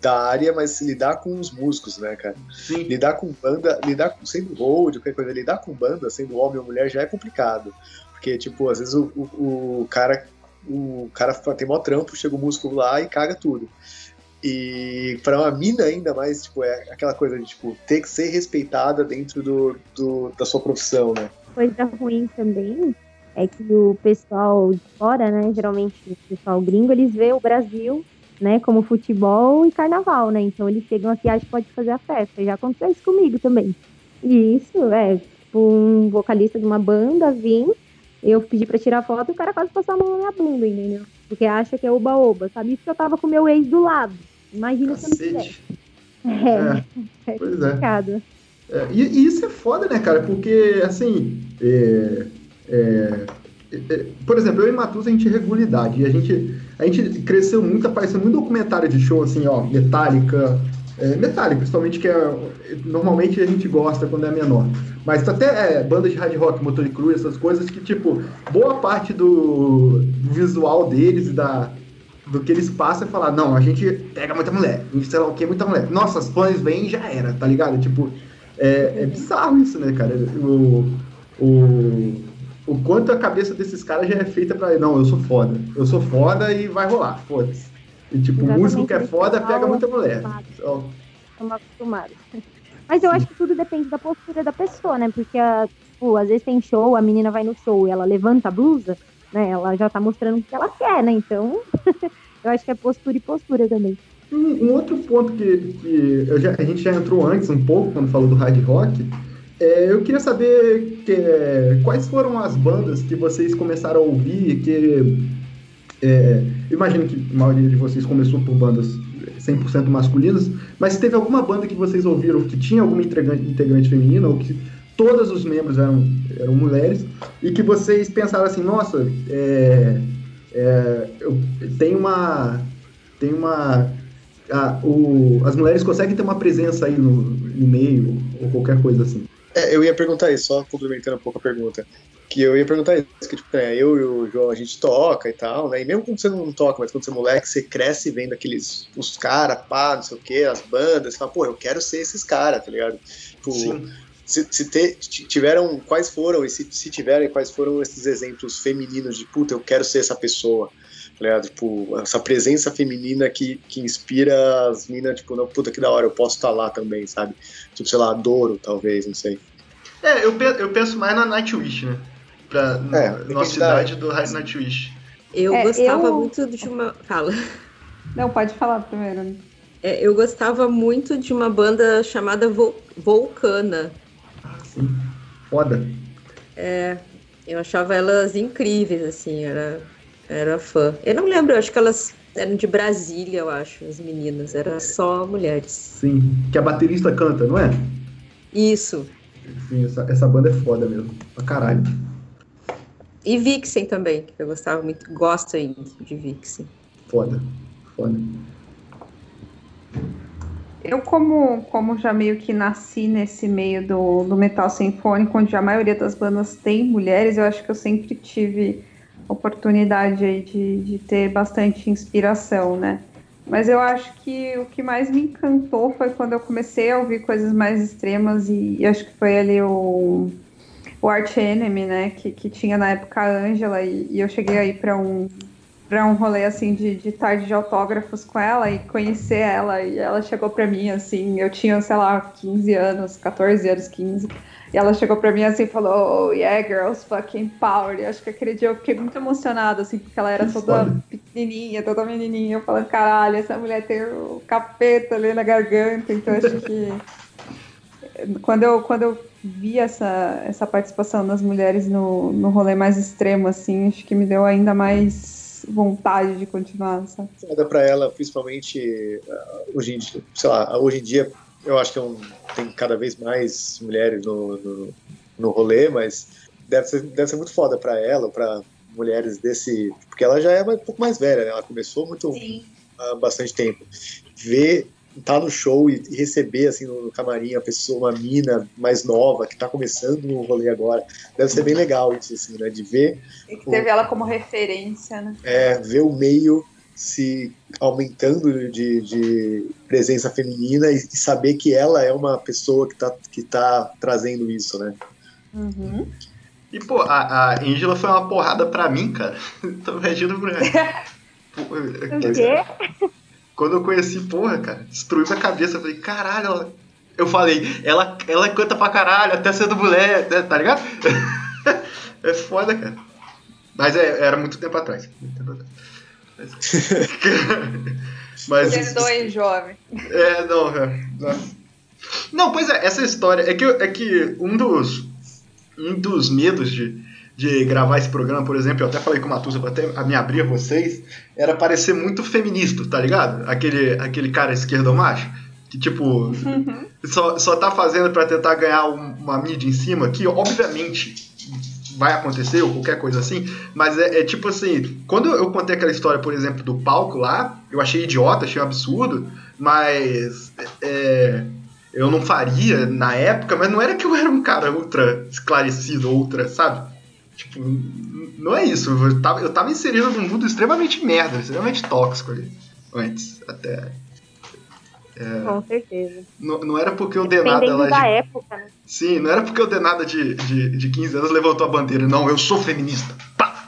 Speaker 2: da área, mas lidar com os músicos, né, cara?
Speaker 1: Sim.
Speaker 2: Lidar com banda, lidar com sendo road, qualquer coisa, lidar com banda, sendo homem ou mulher, já é complicado. Porque, tipo, às vezes o, o, o cara o cara tem mó trampo, chega o músico lá e caga tudo. E pra uma mina ainda mais, tipo, é aquela coisa de, tipo, ter que ser respeitada dentro do, do- da sua profissão, né?
Speaker 5: Coisa ruim também é que o pessoal de fora, né, geralmente o pessoal gringo, eles vê o Brasil, né, como futebol e carnaval, né? Então eles chegam aqui e acham que pode fazer a festa. Já aconteceu isso comigo também. E isso é, tipo, um vocalista de uma banda vir, eu pedi pra tirar foto e o cara quase passou a mão na minha bunda, entendeu? Porque acha que é oba-oba, sabe? Isso que eu tava com o meu ex do lado. Imagina se eu não tivesse.
Speaker 1: Cacete.
Speaker 5: É,
Speaker 1: É,
Speaker 5: é
Speaker 1: pois é.
Speaker 5: complicado.
Speaker 1: É, e, e isso é foda, né, cara? Porque, assim, é, é, é, por exemplo, eu e Matusa, a gente regula idade. E a gente, a gente cresceu muito, apareceu muito documentário de show, assim, ó, Metallica. É, Metallica, principalmente, que é, normalmente a gente gosta quando é menor. Mas até é, bandas de hard rock, Motor Crew, essas coisas que, tipo, boa parte do, visual deles e da, do que eles passam é falar, não, a gente pega muita mulher, a sei lá o que, muita mulher. Nossa, as fãs vêm e já era, tá ligado? Tipo, é, é bizarro isso, né, cara? O, o, o quanto a cabeça desses caras já é feita pra. Não, eu sou foda. Eu sou foda e vai rolar, foda-se. E tipo, o
Speaker 5: Exatamente,
Speaker 1: músico que é foda pega muita mulher.
Speaker 5: estamos acostumados. Mas eu acho que tudo depende da postura da pessoa, né? Porque, a, tipo, às vezes tem show, a menina vai no show e ela levanta a blusa, né? Ela já tá mostrando o que ela quer, né? Então, eu acho que é postura e postura também.
Speaker 1: Um, um outro ponto que, que já- a gente já entrou antes um pouco, quando falou do hard rock, é, eu queria saber que, quais foram as bandas que vocês começaram a ouvir, que é, imagino que a maioria de vocês começou por bandas 100% masculinas, mas teve alguma banda que vocês ouviram que tinha alguma integrante, integrante feminina, ou que todos os membros eram, eram mulheres, e que vocês pensaram assim, nossa, é, é, eu, tem uma... Tem uma a- o- as mulheres conseguem ter uma presença aí no, no meio, ou qualquer coisa assim.
Speaker 2: É, eu ia perguntar isso, só complementando um pouco a pergunta. Que eu ia perguntar isso, que tipo, né, eu e o João, a gente toca e tal, né? E mesmo quando você não toca, mas quando você é moleque, você cresce vendo aqueles, os caras, pá, não sei o que, as bandas, você fala, pô, eu quero ser esses caras, tá ligado? Tipo,
Speaker 1: Sim.
Speaker 2: se, se te- tiveram, quais foram, e se, se tiverem, quais foram esses exemplos femininos de, puta, eu quero ser essa pessoa, tá ligado? Tipo, essa presença feminina que, que inspira as minas, tipo, não, puta, que da hora, eu posso estar lá também, sabe? Tipo, sei lá, adoro, talvez, não sei.
Speaker 1: É, eu, eu penso mais na Nightwish, né? Pra,
Speaker 2: É,
Speaker 1: nossa cidade do Nightwish.
Speaker 3: Eu
Speaker 4: É,
Speaker 3: gostava
Speaker 4: eu-
Speaker 3: muito de uma. Fala.
Speaker 4: Não, pode falar primeiro. né?
Speaker 3: É, eu gostava muito de uma banda chamada Vol- Volcana.
Speaker 1: Sim. Foda.
Speaker 3: Eu achava elas incríveis, assim, era, era fã. Eu não lembro, eu acho que elas eram de Brasília, eu acho, as meninas. Era só mulheres.
Speaker 1: Sim. Que a baterista canta, não é?
Speaker 3: Isso.
Speaker 1: Sim, essa, essa banda é foda mesmo. Pra caralho.
Speaker 3: E Vixen também, que eu gostava muito, gosto ainda de Vixen.
Speaker 1: Foda, foda.
Speaker 4: Eu, como, como já meio que nasci nesse meio do, do metal sinfônico, onde a maioria das bandas tem mulheres, eu acho que eu sempre tive oportunidade aí de, de ter bastante inspiração, né? Mas eu acho que o que mais me encantou foi quando eu comecei a ouvir coisas mais extremas e, e acho que foi ali o, o Arch Enemy, né? Que, que tinha na época a Angela e, e eu cheguei aí para um para um rolê assim de, de tarde de autógrafos com ela e conhecer ela e ela chegou para mim assim, eu tinha, sei lá, 15 anos, 14 anos, 15. E ela chegou pra mim assim e falou, oh, yeah, girls, fucking power. E acho que aquele dia eu fiquei muito emocionada, assim, porque ela era toda pequenininha, toda menininha. Eu falando, caralho, essa mulher tem o capeta ali na garganta. Então acho que quando eu, quando eu vi essa, essa participação das mulheres no, no rolê mais extremo, assim, acho que me deu ainda mais vontade de continuar, sabe?
Speaker 2: Foda pra ela, principalmente uh, hoje em dia, sei lá, hoje em dia eu acho que é um, tem cada vez mais mulheres no, no, no rolê, mas deve ser, deve ser muito foda pra ela, pra mulheres desse. Porque ela já é um pouco mais velha, né? Ela começou muito há bastante tempo. Ver estar tá no show e, e, receber assim no, camarim a pessoa, uma mina mais nova que está começando no rolê agora, deve ser bem legal isso assim, né? De ver.
Speaker 4: E que teve o, ela como referência, né?
Speaker 2: É, ver o meio se aumentando de, de presença feminina e, e, saber que ela é uma pessoa que está que tá trazendo isso, né?
Speaker 4: Uhum.
Speaker 1: E, pô, a, a Angela foi uma porrada pra mim, cara. Tô imaginando por
Speaker 5: O quê?
Speaker 1: Quando eu conheci, porra, cara, destruiu minha cabeça. Eu falei, caralho, ela... eu falei, ela, ela canta pra caralho, até sendo mulher, tá ligado? é foda, cara. Mas é, era muito tempo atrás. Muito tempo atrás.
Speaker 4: Mas. Perdoe, jovem.
Speaker 1: É, não, é, não. Não, pois é, essa história. É que, é que um dos. Um dos medos de, de gravar esse programa, por exemplo, eu até falei com o Matusa pra até me abrir a vocês, era parecer muito feminista, tá ligado? Aquele, aquele cara esquerdo macho. Que, tipo, uhum. só, só tá fazendo para tentar ganhar uma mídia em cima, que, obviamente, vai acontecer ou qualquer coisa assim, mas é, é, tipo assim, quando eu contei aquela história, por exemplo, do palco lá, eu achei idiota, achei um absurdo, mas é, eu não faria na época, mas não era que eu era um cara ultra esclarecido, ultra, sabe? Tipo, não é isso, eu tava, eu tava inserido num mundo extremamente merda, extremamente tóxico ali, antes, até
Speaker 5: é, Com certeza.
Speaker 1: Não, não era porque o Denada
Speaker 5: ela da de, época, né?
Speaker 1: Sim, não era porque o Denada de, de, de 15 anos levantou a bandeira. Não, eu sou feminista. Pá!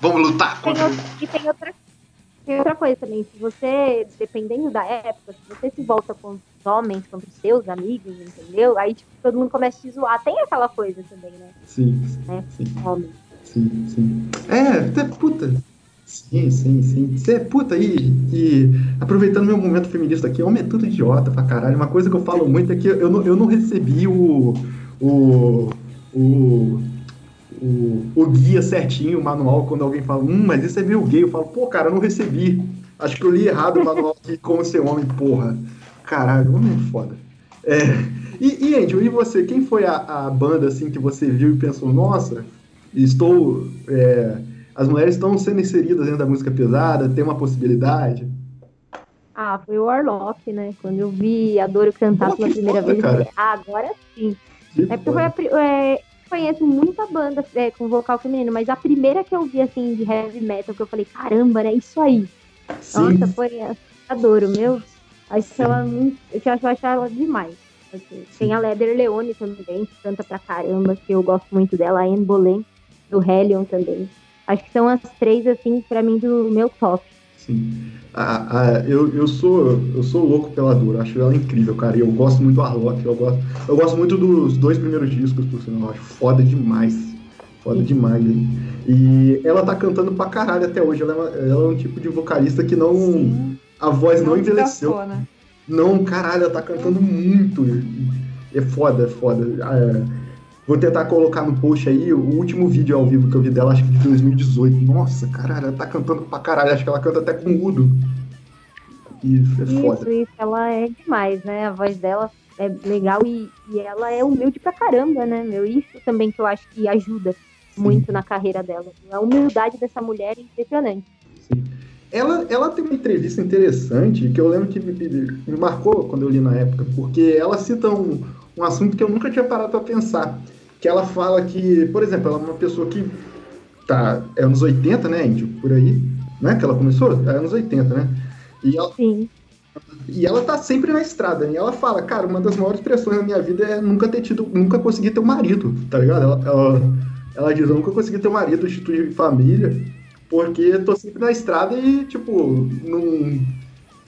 Speaker 1: Vamos lutar contra.
Speaker 5: Tem, e tem outra, tem outra coisa também. Se você, dependendo da época, se você se volta com os homens, contra os seus amigos, entendeu? Aí tipo, todo mundo começa a te zoar. Tem aquela coisa também, né?
Speaker 1: Sim.
Speaker 5: Né?
Speaker 1: Sim. Homem. Sim, sim. É, puta. Sim, sim, sim. Você é puta aí, e aproveitando meu momento feminista aqui, homem é tudo idiota pra caralho. Uma coisa que eu falo muito é que eu não, eu não recebi o, o, o, o, o guia certinho, o manual, quando alguém fala, hum, mas isso é meio gay. Eu falo, pô, cara, eu não recebi. Acho que eu li errado o manual aqui, como ser homem, porra. Caralho, homem é foda. É, e, e Angel, e você? Quem foi a, a banda assim que você viu e pensou, nossa, estou. É, as mulheres estão sendo inseridas dentro da música pesada, tem uma possibilidade?
Speaker 5: Ah, foi o Warlock, né? Quando eu vi a Doro cantar pela primeira foda, vez, eu falei, ah, agora sim. Que é porque foi a, é, conheço muita banda é, com vocal feminino, mas a primeira que eu vi, assim, de heavy metal, que eu falei, caramba, né? Isso aí. Sim. Nossa, foi adoro, meu. Acho ela. Eu acho, acho ela demais. Tem a Leather Leone também, que canta pra caramba, que eu gosto muito dela, a Anne Boleyn, do Hellion também. Acho que são as três, assim, para mim, do meu top.
Speaker 1: Sim. Ah, ah, eu, eu, sou, eu sou louco pela Dora, acho ela incrível, cara. E eu gosto muito do Arlock, eu gosto, eu gosto muito dos dois primeiros discos, por sinal. Acho foda demais. Foda demais, hein? E ela tá cantando pra caralho até hoje. Ela é, uma, ela é um tipo de vocalista que não. Sim. A voz não, não envelheceu. Não, caralho, ela tá cantando muito. É foda, é foda. É, Vou tentar colocar no post aí o último vídeo ao vivo que eu vi dela, acho que de 2018. Nossa, caralho, ela tá cantando pra caralho. Acho que ela canta até com mudo. Isso, é
Speaker 5: isso,
Speaker 1: foda.
Speaker 5: Isso, ela é demais, né? A voz dela é legal e, e ela é humilde pra caramba, né, meu? Isso também que eu acho que ajuda Sim. muito na carreira dela. A humildade dessa mulher é impressionante.
Speaker 1: Sim. Ela, ela tem uma entrevista interessante que eu lembro que me, me marcou quando eu li na época, porque ela cita um, um assunto que eu nunca tinha parado para pensar. Que ela fala que, por exemplo, ela é uma pessoa que tá, é anos 80, né, Índio, por aí, né, que ela começou? É anos 80, né? E ela,
Speaker 5: Sim.
Speaker 1: e ela tá sempre na estrada, né? e ela fala, cara, uma das maiores pressões da minha vida é nunca ter tido, nunca conseguir ter um marido, tá ligado? Ela, ela, ela diz, eu nunca consegui ter um marido, instituir família, porque tô sempre na estrada e, tipo, não...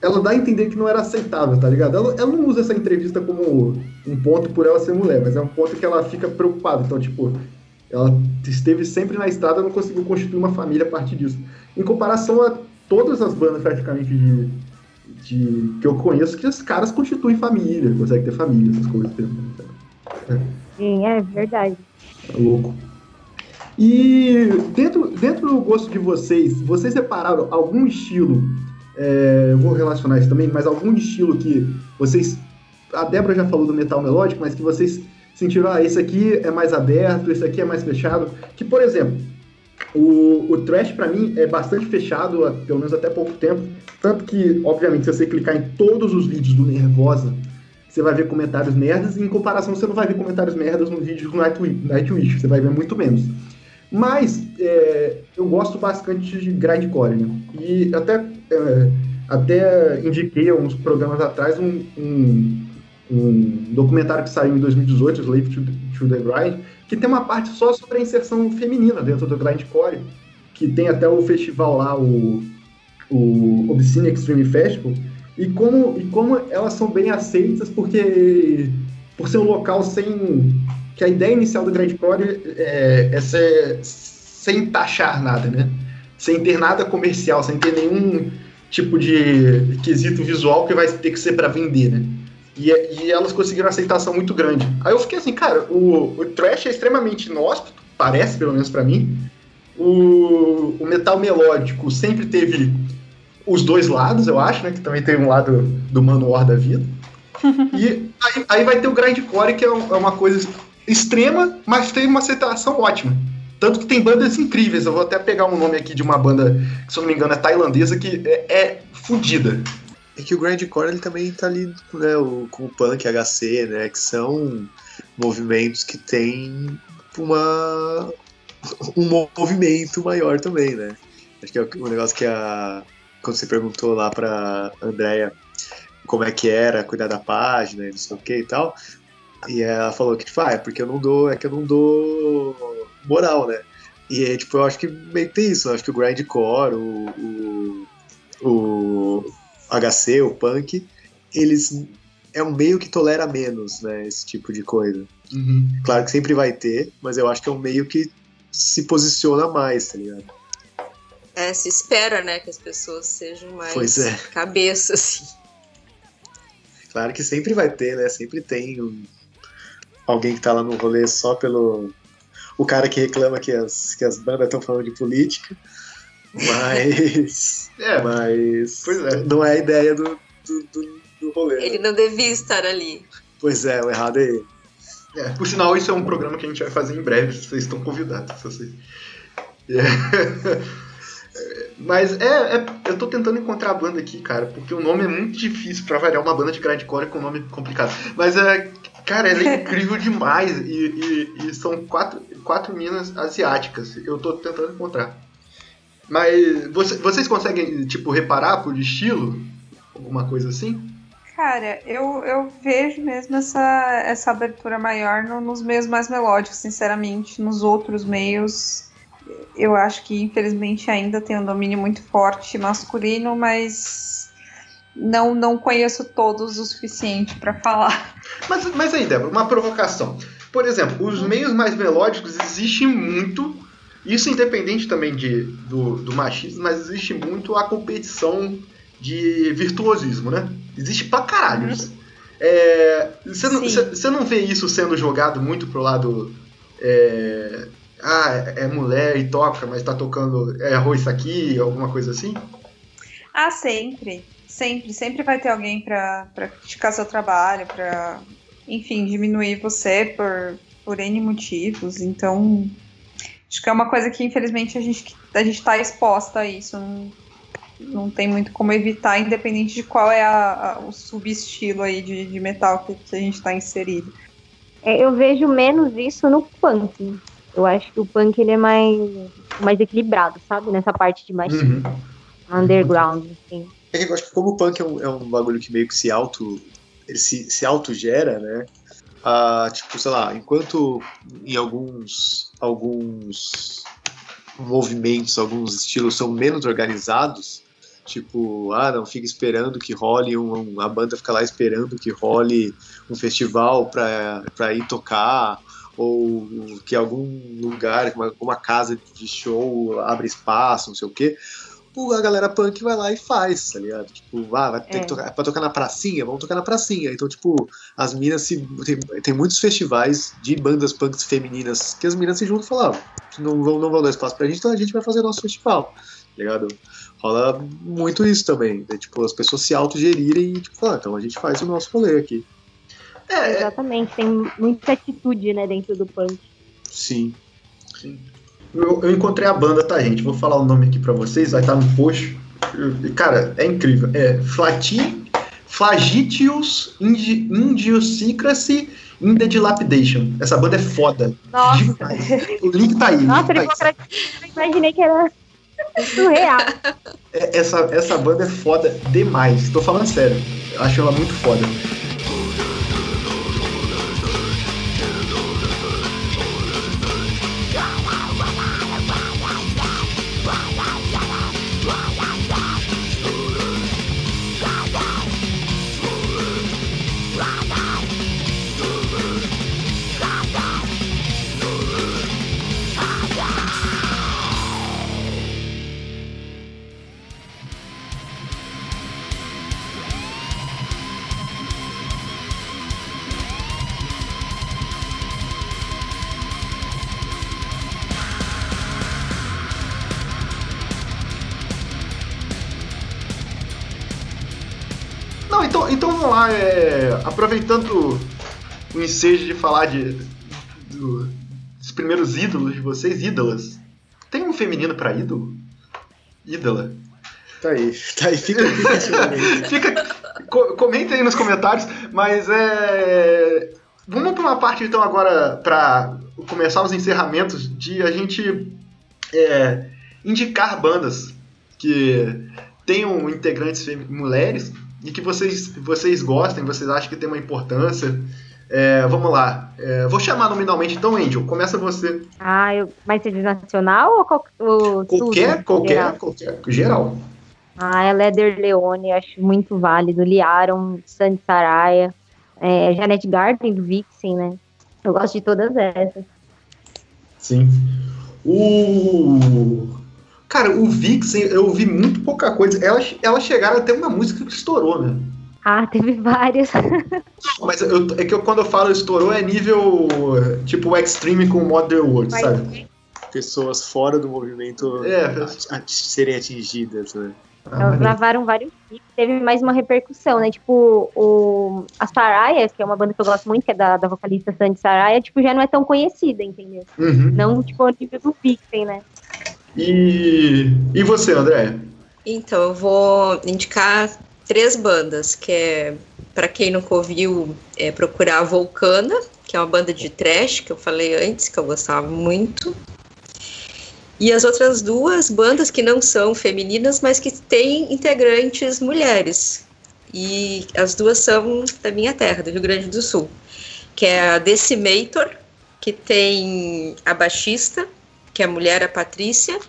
Speaker 1: Ela dá a entender que não era aceitável, tá ligado? Ela, ela não usa essa entrevista como um ponto por ela ser mulher, mas é um ponto que ela fica preocupada. Então, tipo, ela esteve sempre na estrada e não conseguiu constituir uma família a partir disso. Em comparação a todas as bandas, praticamente, de, de que eu conheço, que os caras constituem família, conseguem ter família, essas coisas.
Speaker 5: Sim, é verdade.
Speaker 1: É louco. E dentro, dentro do gosto de vocês, vocês separaram algum estilo, é, vou relacionar isso também, mas algum estilo que vocês. A Débora já falou do metal melódico, mas que vocês sentiram, ah, esse aqui é mais aberto, esse aqui é mais fechado. Que, por exemplo, o, o trash para mim é bastante fechado, pelo menos até pouco tempo. Tanto que, obviamente, se você clicar em todos os vídeos do Nervosa, você vai ver comentários merdas, e em comparação você não vai ver comentários merdas no vídeo do Nightwish, Nightwish você vai ver muito menos. Mas é, eu gosto bastante de grindcore, né? E até, é, até indiquei uns programas atrás um, um, um, documentário que saiu em 2018, Slave to, to the Grind, que tem uma parte só sobre a inserção feminina dentro do grindcore, que tem até o festival lá, o, o Obscene Extreme Festival, e como, e como elas são bem aceitas, porque por ser um local sem que a ideia inicial do grindcore é, é ser, sem taxar nada, né? Sem ter nada comercial, sem ter nenhum tipo de quesito visual que vai ter que ser para vender, né? E, e, elas conseguiram uma aceitação muito grande. Aí eu fiquei assim, cara, o, o trash é extremamente inóspito, parece pelo menos para mim. O, o metal melódico sempre teve os dois lados, eu acho, né? Que também tem um lado do Manowar da vida. e aí, aí, vai ter o grindcore, que é, é uma coisa extrema, mas tem uma aceitação ótima. Tanto que tem bandas incríveis. Eu vou até pegar um nome aqui de uma banda que, se eu não me engano, é tailandesa, que é, é fodida.
Speaker 2: É que o grindcore ele também tá ali né, com o punk, HC, né, que são movimentos que têm uma um movimento maior também, né? Acho que é o negócio que a quando você perguntou lá para Andrea como é que era cuidar da página e não sei o que e tal, e ela falou que, tipo, ah, é porque eu não dou, é que eu não dou moral, né? E tipo, eu acho que meio que tem isso, eu acho que o grindcore, o, o, o HC, o punk, eles é um meio que tolera menos, né, esse tipo de coisa.
Speaker 1: Uhum.
Speaker 2: Claro que sempre vai ter, mas eu acho que é um meio que se posiciona mais, tá ligado?
Speaker 3: É, se espera, né, que as pessoas sejam mais
Speaker 2: pois é.
Speaker 3: cabeça, assim.
Speaker 2: Claro que sempre vai ter, né, sempre tem um, alguém que tá lá no rolê só pelo... O cara que reclama que as, que as bandas estão falando de política, mas...
Speaker 1: É,
Speaker 2: mas
Speaker 1: pois é.
Speaker 2: não é a ideia do, do, do, do rolê. né?
Speaker 3: Ele não devia estar ali.
Speaker 2: Pois é, o errado é ele.
Speaker 1: É, por sinal, isso é um programa que a gente vai fazer em breve, vocês estão convidados. se Vocês... É. Mas é, é, eu tô tentando encontrar a banda aqui, cara, porque o nome é muito difícil pra variar uma banda de grindcore com um nome complicado. Mas é, cara, ela é incrível demais e, e, e são quatro, quatro minas asiáticas. Eu tô tentando encontrar. Mas você, vocês conseguem, tipo, reparar por estilo? Alguma coisa assim?
Speaker 4: Cara, eu, eu vejo mesmo essa, essa abertura maior no- nos meios mais melódicos, sinceramente. Nos outros meios, eu acho que infelizmente ainda tem um domínio muito forte masculino, mas não, não conheço todos o suficiente pra falar.
Speaker 1: Mas, mas aí, Débora, uma provocação. Por exemplo, os meios mais melódicos existem muito, isso independente também de, do, do machismo, mas existe muito a competição de virtuosismo, né? Existe pra caralho isso. É, Você não, não vê isso sendo jogado muito pro lado. é, ah, é mulher e toca, mas tá tocando. É arroz isso aqui, alguma coisa assim?
Speaker 4: Ah, sempre. Sempre. Sempre vai ter alguém pra, pra criticar seu trabalho, pra, enfim, diminuir você por, por N motivos. Então, acho que é uma coisa que, infelizmente, a gente, a gente tá exposta a isso. Não, não tem muito como evitar, independente de qual é a, a, o subestilo aí de, de metal que, que a gente está inserido.
Speaker 5: É, eu vejo menos isso no punk. Eu acho que o punk ele é mais, mais equilibrado, sabe? Nessa parte de mais
Speaker 1: Uhum.
Speaker 5: underground, assim.
Speaker 2: É que eu acho que como o punk é um, é um bagulho que meio que se auto. Ele se, se autogera, né? Ah, tipo, sei lá, enquanto em alguns. alguns movimentos, alguns estilos são menos organizados, tipo, ah, não, fica esperando que role um, a banda fica lá esperando que role um festival pra, pra ir tocar, ou que algum lugar, uma, uma casa de show abre espaço, não sei o quê. O- A galera punk vai lá e faz, tá ligado? Tipo, ah, vai ter
Speaker 5: É.
Speaker 2: que tocar, pra tocar na pracinha, vamos tocar na pracinha. Então, tipo, as minas se. Tem, tem muitos festivais de bandas punks femininas que as minas se juntam e falam, ah, não vão, não vão dar espaço pra gente, então a gente vai fazer nosso festival, tá ligado? Rola muito isso também, né? tipo, as pessoas se autogerirem e, tipo, ah, então a gente faz o nosso rolê aqui.
Speaker 1: É,
Speaker 5: Exatamente, tem muita atitude, né, dentro do punk.
Speaker 2: Sim.
Speaker 1: Eu, eu encontrei a banda, tá, gente? Vou falar o nome aqui pra vocês, vai estar no post. Cara, é incrível. É Flati, Flagitius Indi- Idiosincrasy in the Dilapidation. Essa banda é foda.
Speaker 5: Nossa,
Speaker 1: Demais. O link tá aí.
Speaker 5: nossa,
Speaker 1: link tá aí.
Speaker 5: imaginei que era surreal.
Speaker 1: É, Essa, essa banda é foda demais. Tô falando sério. Acho ela muito foda. Aproveitando o ensejo de falar de, do- dos primeiros ídolos de vocês, ídolas. Tem um feminino pra ídolo? Ídola.
Speaker 2: Tá aí. Tá aí, fica.
Speaker 1: Fica, co- comentem aí nos comentários, mas é. Vamos para uma parte então agora para começar os encerramentos de a gente é, indicar bandas que tenham integrantes mulheres e que vocês, vocês gostem, vocês acham que tem uma importância. É, vamos lá. É, vou chamar nominalmente então, Angel. Começa você.
Speaker 5: Ah, eu, mas você diz nacional ou, qual, ou
Speaker 1: Qualquer,
Speaker 5: tudo,
Speaker 1: qualquer,
Speaker 5: geral?
Speaker 1: qualquer. Geral.
Speaker 5: Ah, é Leder Leone, acho muito válido. Liaron, Sandy Saraya, é, Janet Garden do Vixen, né? Eu gosto de todas essas.
Speaker 1: Sim. O. Cara, o Vixen, eu ouvi muito pouca coisa. Elas, elas chegaram a ter uma música que estourou, né?
Speaker 5: Ah, teve várias.
Speaker 1: Mas eu- é que eu- quando eu falo estourou é nível tipo o Extreme com Modern World,
Speaker 5: Mas-
Speaker 1: sabe?
Speaker 2: Pessoas fora do movimento
Speaker 1: É,
Speaker 2: a- a- serem atingidas, né?
Speaker 1: Ah,
Speaker 5: Elas gravaram vários clipes, teve mais uma repercussão, né? Tipo, o, a Saraya, que é uma banda que eu gosto muito, que é da, da vocalista Sandy Saraya, tipo, já não é tão conhecida, entendeu?
Speaker 1: Uhum.
Speaker 5: Não, tipo, ao nível do Vixen, né?
Speaker 1: E, e você, André?
Speaker 3: Então, eu vou indicar três bandas, que é, para quem nunca ouviu, é procurar a Vulcana, que é uma banda de trash, que eu falei antes, que eu gostava muito. E as outras duas bandas que não são femininas, mas que têm integrantes mulheres. E as duas são da minha terra, do Rio Grande do Sul. Que é a Decimator, que tem a baixista, que é a mulher, a Patrícia,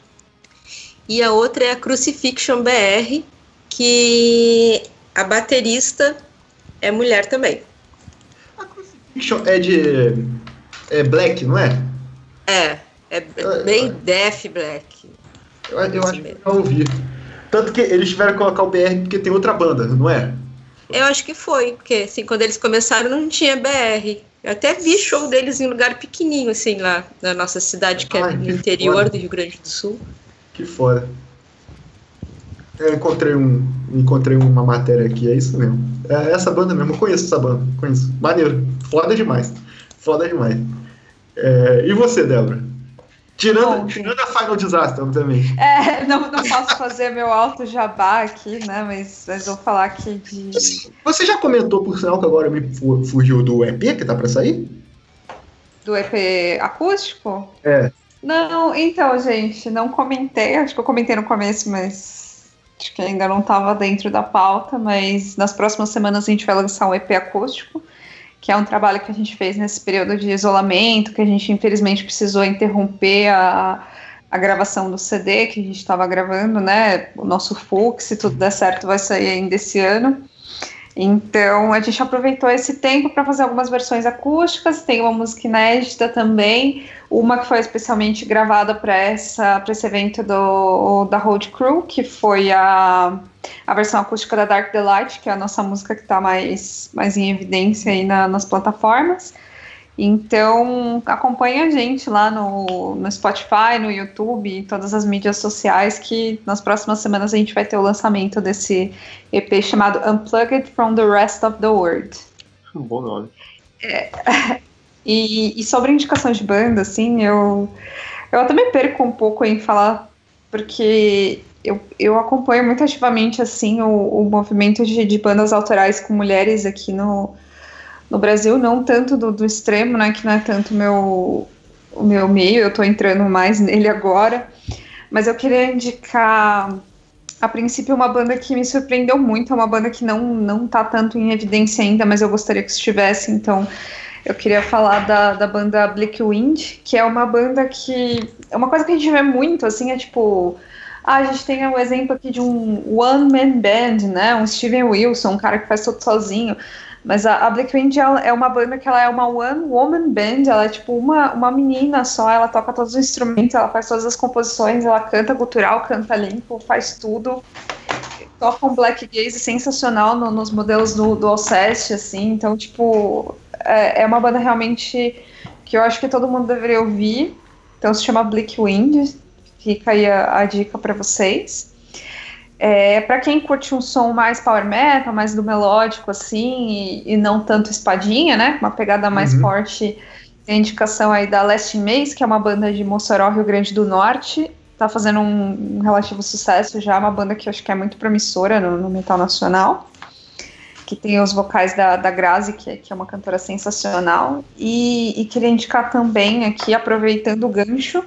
Speaker 3: e a outra é a Crucifixion BR, que a baterista é mulher também.
Speaker 1: A Crucifixion é de. É black, não é?
Speaker 3: É, é bem death black.
Speaker 1: Eu, eu acho que eu ouvi. Tanto que eles tiveram que colocar o BR porque tem outra banda, não é?
Speaker 3: Eu acho que foi, porque assim, quando eles começaram não tinha BR. Eu até vi show deles em lugar pequenininho, assim, lá na nossa cidade, que é
Speaker 1: Ai,
Speaker 3: no
Speaker 1: que
Speaker 3: interior
Speaker 1: foda.
Speaker 3: do Rio Grande do Sul.
Speaker 1: Que foda. Eu encontrei, um, encontrei uma matéria aqui, é isso mesmo. É essa banda mesmo, eu conheço essa banda, conheço. Maneiro, foda demais. Foda demais. É, e você, Débora? Tirando, tirando a Final Disaster, obviamente.
Speaker 4: É, não, não posso fazer meu alto jabá aqui, né? Mas, mas vou falar aqui de.
Speaker 1: Você já comentou, por sinal, que agora me fugiu do EP que tá pra sair?
Speaker 4: Do EP acústico?
Speaker 1: É.
Speaker 4: Não, então, gente, não comentei. Acho que eu comentei no começo, mas acho que ainda não estava dentro da pauta. Mas nas próximas semanas a gente vai lançar um EP acústico que é um trabalho que a gente fez nesse período de isolamento, que a gente infelizmente precisou interromper a, a gravação do CD que a gente estava gravando, né? O nosso Fux, se tudo der certo, vai sair ainda esse ano. Então a gente aproveitou esse tempo para fazer algumas versões acústicas, tem uma música inédita também, uma que foi especialmente gravada para esse evento do, da Road Crew, que foi a, a versão acústica da Dark Delight, que é a nossa música que está mais, mais em evidência aí na, nas plataformas. Então, acompanhe a gente lá no, no Spotify, no YouTube, em todas as mídias sociais, que nas próximas semanas a gente vai ter o lançamento desse EP chamado Unplugged from the Rest of the World.
Speaker 2: Um bom nome.
Speaker 4: É, e, e, sobre indicações de banda, assim, eu, eu também perco um pouco em falar, porque eu, eu acompanho muito ativamente, assim, o, o movimento de, de bandas autorais com mulheres aqui no no Brasil, não tanto do, do extremo, né, que não é tanto meu, o meu meio, eu estou entrando mais nele agora, mas eu queria indicar, a princípio, uma banda que me surpreendeu muito, é uma banda que não, não tá tanto em evidência ainda, mas eu gostaria que estivesse, então eu queria falar da, da banda Black Wind, que é uma banda que, é uma coisa que a gente vê muito, assim, é tipo... Ah, a gente tem o um exemplo aqui de um one-man band, né? Um Steven Wilson, um cara que faz tudo sozinho. Mas a, a Black Wind é uma banda que ela é uma one woman band, ela é tipo uma, uma menina só, ela toca todos os instrumentos, ela faz todas as composições, ela canta cultural, canta limpo, faz tudo. Toca um black gaze sensacional no, nos modelos do, do Alceste, assim, então, tipo, é, é uma banda realmente que eu acho que todo mundo deveria ouvir. Então se chama Black Wind, fica aí a, a dica para vocês. É, para quem curte um som mais power metal, mais do melódico, assim, e, e não tanto espadinha, né? Uma pegada mais uhum. forte, tem indicação aí da Last Maze, que é uma banda de Mossoró, Rio Grande do Norte. Tá fazendo um, um relativo sucesso já, uma banda que eu acho que é muito promissora no, no metal nacional. Que tem os vocais da, da Grazi, que, que é uma cantora sensacional. E, e queria indicar também aqui, aproveitando o gancho,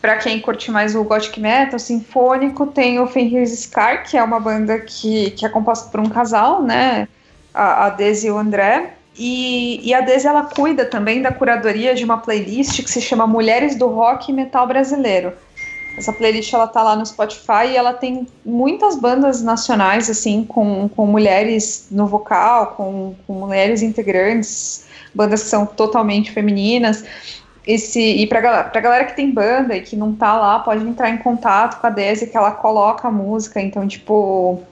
Speaker 4: para quem curte mais o gothic metal sinfônico, tem o Fenris Scar, que é uma banda que, que é composta por um casal, né? A, a Daisy e o André. E, e a Daisy ela cuida também da curadoria de uma playlist que se chama Mulheres do Rock e Metal Brasileiro. Essa playlist ela tá lá no Spotify e ela tem muitas bandas nacionais assim com, com mulheres no vocal, com, com mulheres integrantes, bandas que são totalmente femininas esse e para pra galera que tem banda e que não tá lá, pode entrar em contato com a Desi que ela coloca a música. Então, tipo,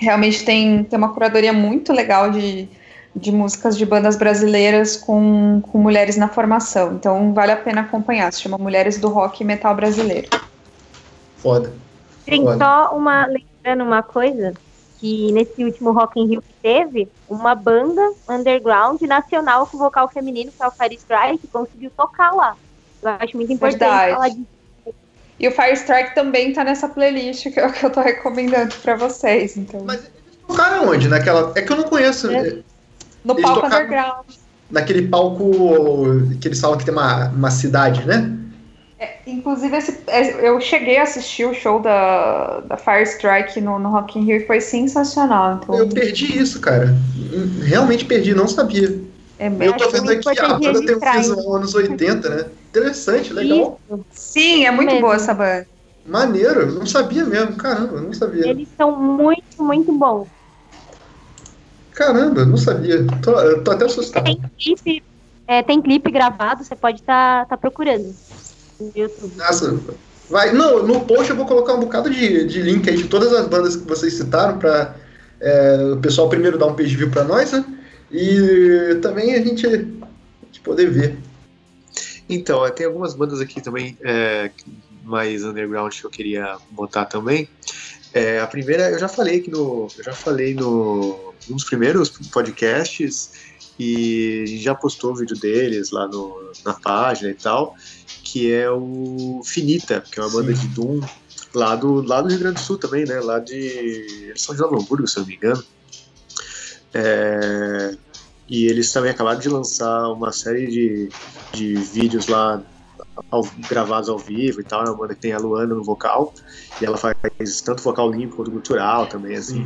Speaker 4: realmente tem, tem uma curadoria muito legal de, de músicas de bandas brasileiras com, com mulheres na formação. Então, vale a pena acompanhar. Se chama Mulheres do Rock e Metal Brasileiro.
Speaker 1: Foda.
Speaker 5: Tem só uma lembrando uma coisa que nesse último Rock in Rio que teve, uma banda underground nacional com vocal feminino, que é o Fire Strike, conseguiu tocar lá. Eu acho muito importante Verdade. falar disso.
Speaker 4: E o Fire Strike também tá nessa playlist que eu, que eu tô recomendando pra vocês. Então.
Speaker 1: Mas eles tocaram onde? Naquela. É que eu não conheço. É.
Speaker 4: No eles palco underground.
Speaker 1: Naquele palco que eles falam que tem uma, uma cidade, né?
Speaker 4: É, inclusive, esse, é, eu cheguei a assistir o show da, da Fire Strike no, no Rock in Rio e foi sensacional. Então...
Speaker 1: Eu perdi isso, cara. Realmente perdi, não sabia.
Speaker 4: É,
Speaker 1: eu tô vendo aqui, a banda tem um fisão anos 80, né? Interessante, legal.
Speaker 4: Isso. Sim, é muito boa essa banda.
Speaker 1: Maneiro, eu não sabia mesmo, caramba, eu não sabia.
Speaker 5: Eles são muito, muito bons.
Speaker 1: Caramba, não sabia. Tô, tô até assustado.
Speaker 5: Tem clipe, é, tem clipe gravado, você pode estar tá, tá procurando
Speaker 1: Nossa, vai. Não, no post eu vou colocar um bocado de, de link aí de todas as bandas que vocês citaram para é, o pessoal primeiro dar um page view para nós, né? E também a gente, a gente poder ver.
Speaker 2: Então, tem algumas bandas aqui também é, mais underground que eu queria botar também. É, a primeira, eu já falei aqui no. Eu já falei no. Um dos primeiros podcasts e já postou o vídeo deles lá no, na página e tal que é o Finita, que é uma banda de Doom lá do, lá do Rio Grande do Sul também, né? Lá de. Eles são de Novo Hamburgo, se eu não me engano. É, e eles também acabaram de lançar uma série de, de vídeos lá ao, gravados ao vivo e tal. É uma banda que tem a Luana no vocal. E ela faz tanto vocal limpo quanto cultural também, assim.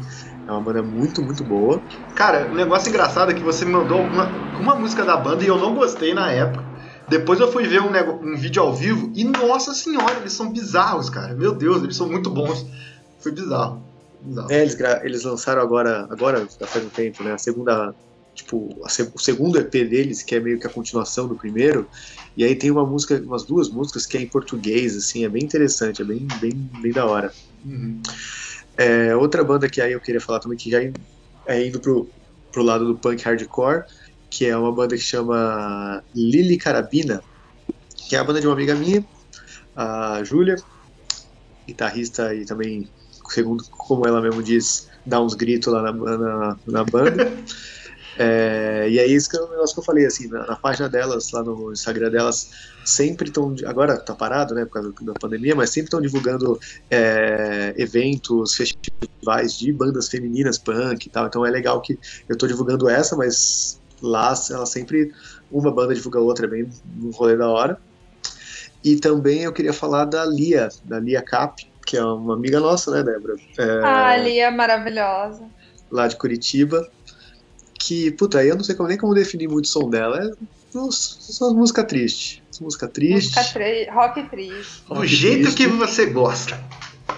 Speaker 2: É uma banda muito, muito boa.
Speaker 1: Cara, o um negócio engraçado é que você me mandou uma, uma música da banda e eu não gostei na época. Depois eu fui ver um, um vídeo ao vivo e, nossa senhora, eles são bizarros, cara. Meu Deus, eles são muito bons. Foi bizarro. bizarro.
Speaker 2: É, eles, eles lançaram agora, agora, já faz um tempo, né? A segunda tipo, o segundo EP deles, que é meio que a continuação do primeiro, e aí tem uma música, umas duas músicas que é em português, assim, é bem interessante, é bem, bem, bem da hora. Uhum. É, outra banda que aí eu queria falar também, que já é indo pro, pro lado do punk hardcore, que é uma banda que chama Lily Carabina, que é a banda de uma amiga minha, a Júlia, guitarrista e também, segundo como ela mesmo diz, dá uns gritos lá na, na, na banda. É, e é isso que é o negócio que eu falei, assim, na, na, página delas, lá no Instagram delas, sempre estão, agora tá parado, né, por causa da pandemia, mas sempre estão divulgando é, eventos, festivais de bandas femininas, punk e tal, então é legal que eu tô divulgando essa, mas lá ela sempre, uma banda divulga a outra, é bem um rolê da hora. E também eu queria falar da Lia, da Lia Cap, que é uma amiga nossa, né, Débora? É,
Speaker 4: ah, Lia maravilhosa.
Speaker 2: Lá de Curitiba que, puta, aí eu não sei como, nem como definir muito o som dela. É só música triste. Música triste.
Speaker 4: Música tri rock triste.
Speaker 1: Do jeito triste. que você gosta.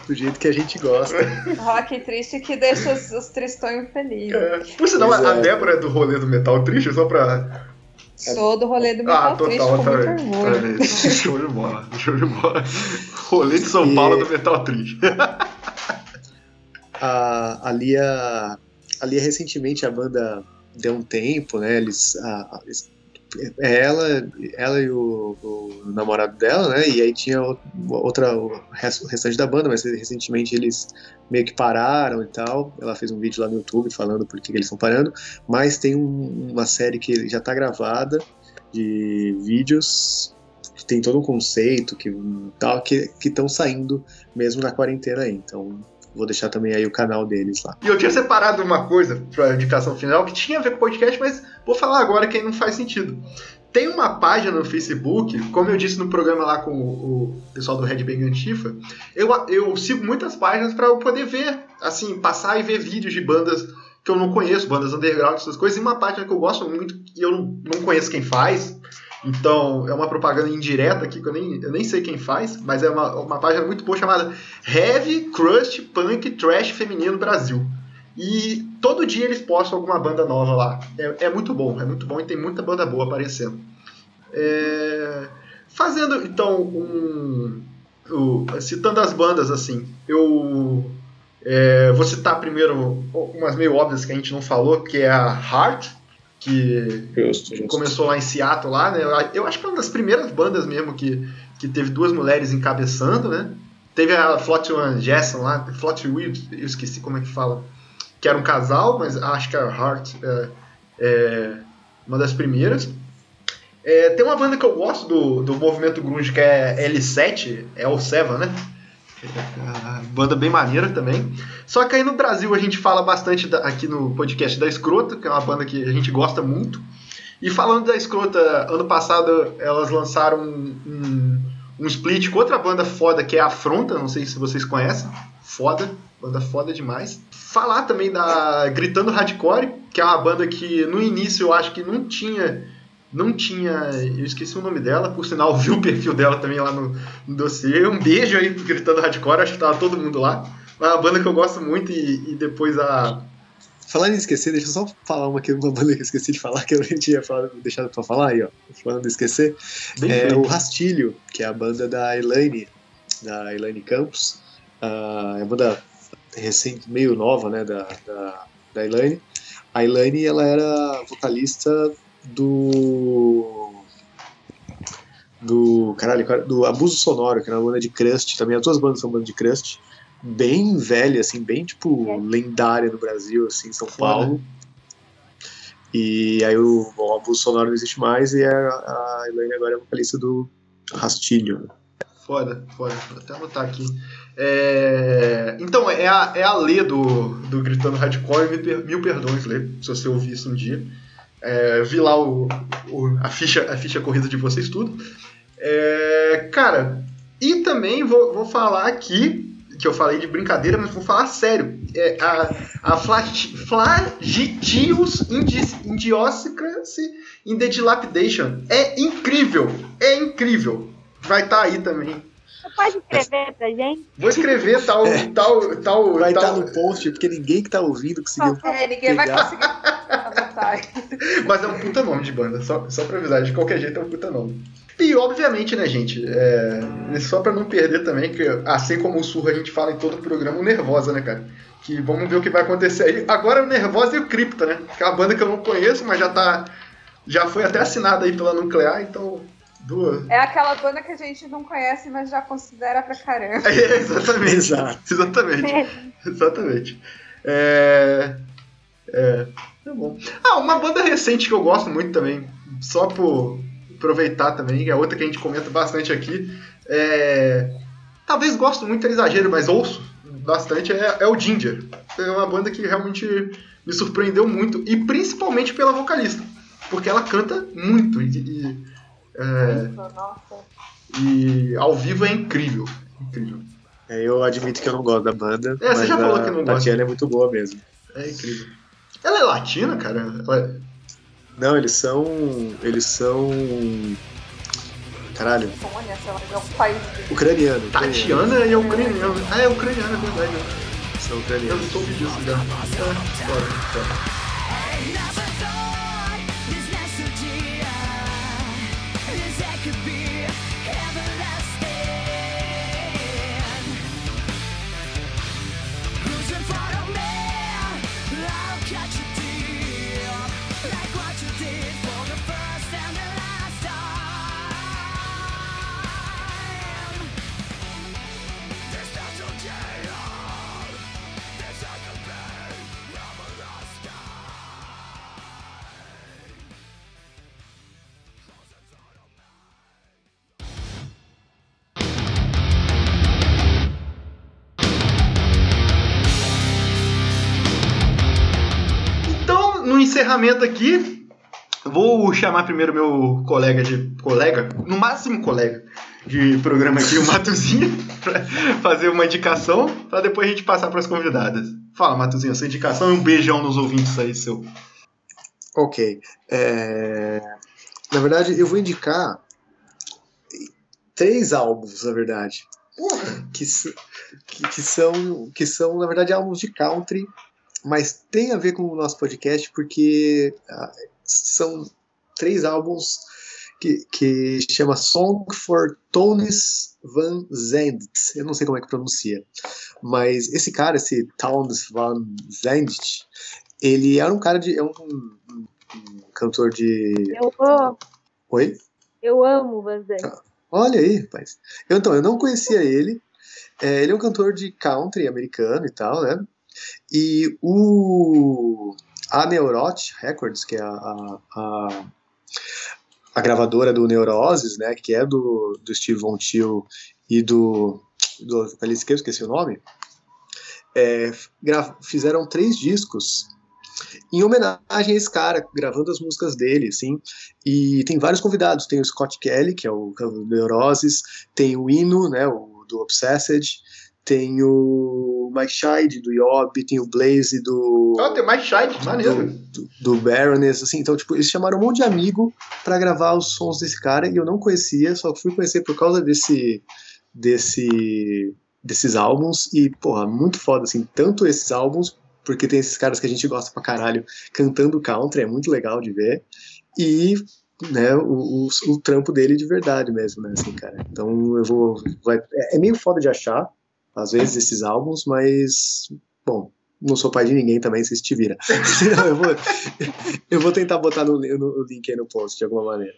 Speaker 2: Do jeito que a gente gosta.
Speaker 4: rock triste que deixa os, os tristões felizes.
Speaker 1: É. Por sinal, a Débora é do rolê do metal triste, só pra.
Speaker 4: Sou do rolê do metal ah, total, triste, com também. muito orgulho.
Speaker 1: Show de bola, show de bola. Rolê de São e... Paulo do metal triste.
Speaker 2: a, a Lia ali recentemente a banda deu um tempo, né? Eles, a, a, é ela, ela e o, o, namorado dela, né? E aí tinha outra, o restante da banda, mas recentemente eles meio que pararam e tal. Ela fez um vídeo lá no YouTube falando por que eles estão parando. Mas tem um, uma série que já está gravada de vídeos que tem todo um conceito que tal que estão saindo mesmo na quarentena aí. Então Vou deixar também aí o canal deles lá.
Speaker 1: E eu tinha separado uma coisa para indicação final que tinha a ver com podcast, mas vou falar agora que aí não faz sentido. Tem uma página no Facebook, como eu disse no programa lá com o, pessoal do Red Bang Antifa, eu, eu sigo muitas páginas para eu poder ver, assim, passar e ver vídeos de bandas que eu não conheço, bandas underground, essas coisas, e uma página que eu gosto muito e eu não conheço quem faz, então, é uma propaganda indireta aqui que eu nem, eu nem sei quem faz, mas é uma, uma página muito boa chamada Heavy Crust Punk Trash Feminino Brasil. E todo dia eles postam alguma banda nova lá. É, é muito bom, é muito bom e tem muita banda boa aparecendo. É... Fazendo então um. citando as bandas assim, eu é, vou citar primeiro umas meio óbvias que a gente não falou, que é a Heart, que justo, justo. começou lá em Seattle, lá, né? Eu acho que é uma das primeiras bandas mesmo que, que teve duas mulheres encabeçando, né? Teve a Flot One Jason lá, Flot Weed, eu esqueci como é que fala, que era um casal, mas acho que a Heart é, é uma das primeiras. É, tem uma banda que eu gosto do, do movimento grunge que é L7, é o Seven, né? Banda bem maneira também. Só que aí no Brasil a gente fala bastante da, aqui no podcast da Escrota, que é uma banda que a gente gosta muito. E falando da Escrota, ano passado elas lançaram um, um, um split com outra banda foda que é a Afronta, não sei se vocês conhecem. Foda, banda foda demais. Falar também da Gritando Hardcore, que é uma banda que no início eu acho que não tinha não tinha. Eu esqueci o nome dela, por sinal, vi o perfil dela também lá no, no dossiê. Um beijo aí pro Gritando Hardcore, acho que tava todo mundo lá. É uma banda que eu gosto muito e, e depois a.
Speaker 2: Falando em esquecer, deixa eu só falar uma aqui, uma banda que eu esqueci de falar, que a gente ia falar, deixado pra falar aí, ó. Falando de esquecer. Bem é feito. o Rastilho, que é a banda da Elaine, da Elaine Campos. Uh, é uma banda recente, meio nova, né, da, da, da Elaine. A Elaine, ela era vocalista do. Do. Caralho, do Abuso Sonoro, que era uma banda de crust também. As duas bandas são bandas de crust. Bem velha, assim, bem tipo é. lendária no Brasil, assim, em São Paulo. E aí o, o Abuso Sonoro não existe mais e a, a Elaine agora é vocalista do, rastilho.
Speaker 1: Foda, foda. Vou até anotar aqui. É, Então, é a, é a Lê do, do Gritando Hardcore, mil, per- mil perdões, Lê, se você ouvir isso um dia. É, vi lá o, o- a, ficha, a ficha corrida de vocês tudo. É, cara, e também vou, vou falar aqui, que eu falei de brincadeira, mas vou falar sério. É, a a Flag- Flagitius Indi- Indioscracy in the Dilapidation é incrível, é incrível. Vai estar aí também.
Speaker 5: Pode escrever pra gente?
Speaker 1: Vou escrever tal, tal, tal,
Speaker 2: Vai estar
Speaker 1: tal
Speaker 2: no post, porque ninguém que tá ouvindo conseguiu.
Speaker 4: É, ninguém vai
Speaker 2: Pegar.
Speaker 4: conseguir anotar.
Speaker 1: Mas é um puta nome de banda, só, só pra avisar, de qualquer jeito é um puta nome. E obviamente, né, gente, é, só pra não perder também, que assim como o Surra a gente fala em todo o programa, o Nervosa, né, cara? Que vamos ver o que vai acontecer aí. Agora o Nervosa e o Cripta, né? Que é uma banda que eu não conheço, mas já tá. Já foi até assinada aí pela Nuclear, então. Duas.
Speaker 4: É aquela banda que a gente não conhece, mas já considera pra caramba.
Speaker 1: É, exatamente.
Speaker 2: Exato.
Speaker 1: Exatamente.
Speaker 5: É.
Speaker 1: Exatamente. É. É. Tá bom. Ah, uma banda recente que eu gosto muito também, só por aproveitar também, é outra que a gente comenta bastante aqui. É. Talvez gosto muito, é exagero, mas ouço bastante, é, é o Ginger. É uma banda que realmente me surpreendeu muito, e principalmente pela vocalista, porque ela canta muito e, e, é,
Speaker 4: Nossa.
Speaker 1: e ao vivo é incrível. Incrível.
Speaker 2: É, eu admito que eu não gosto da banda.
Speaker 1: É, você já falou
Speaker 2: a
Speaker 1: que não gosta.
Speaker 2: Tatiana é muito boa mesmo.
Speaker 1: É incrível. Ela é latina, cara? É-
Speaker 2: Não, eles são. Eles são. Caralho,
Speaker 4: sei lá, é um país
Speaker 2: ucraniano.
Speaker 1: Tatiana é ucraniana. Ah, é ucraniana, é verdade.
Speaker 2: São
Speaker 1: Eu
Speaker 2: ucranianos.
Speaker 1: soube disso já. É, foda, foda. Encerramento aqui, vou chamar primeiro meu colega de. colega, no máximo colega de programa aqui, o Matuzinho, pra fazer uma indicação, pra depois a gente passar pras convidadas. Fala, Matuzinho, sua indicação e um beijão nos ouvintes aí, seu.
Speaker 2: Ok. É, Na verdade, eu vou indicar três álbuns, na verdade. Que, que, que são, que são, na verdade, álbuns de country, mas tem a ver com o nosso podcast, porque ah, são três álbuns que, que chama Song for Tonis Van Zandt. Eu não sei como é que pronuncia. Mas esse cara, esse Towns Van Zandt, ele era um cara de. É um, um- um cantor de.
Speaker 5: Eu amo,
Speaker 2: Oi?
Speaker 5: eu amo Van Zandt.
Speaker 2: Olha aí, rapaz. Eu, então, eu não conhecia ele. É, ele é um cantor de country americano e tal, né? E o. A Neurotic Records, que é a, a, a, a gravadora do Neuroses, né? Que é do, do Steve Von Till e do. do vocalista que esqueci o nome. é, fizeram três discos em homenagem a esse cara, gravando as músicas dele, assim. E tem vários convidados. Tem o Scott Kelly, que é o, é o Neuroses, tem o Ino, né, o do Obsessed, tem o Mike Scheid do Yob, tem o Blaze do
Speaker 1: Ó, tem mais shite, maneiro.
Speaker 2: do, do Baroness, assim, então, tipo, eles chamaram um monte de amigo pra gravar os sons desse cara e eu não conhecia, só fui conhecer por causa desse, desse, desses álbuns e, porra, muito foda, assim, tanto esses álbuns, porque tem esses caras que a gente gosta pra caralho cantando country, é muito legal de ver, e, né, o, o, o trampo dele de verdade mesmo, né, assim, cara, então eu vou, vai, é, é meio foda de achar, às vezes, esses álbuns, mas, bom, não sou pai de ninguém também, vocês te viram. eu, vou, eu vou tentar botar no, no, no link aí no post, de alguma maneira.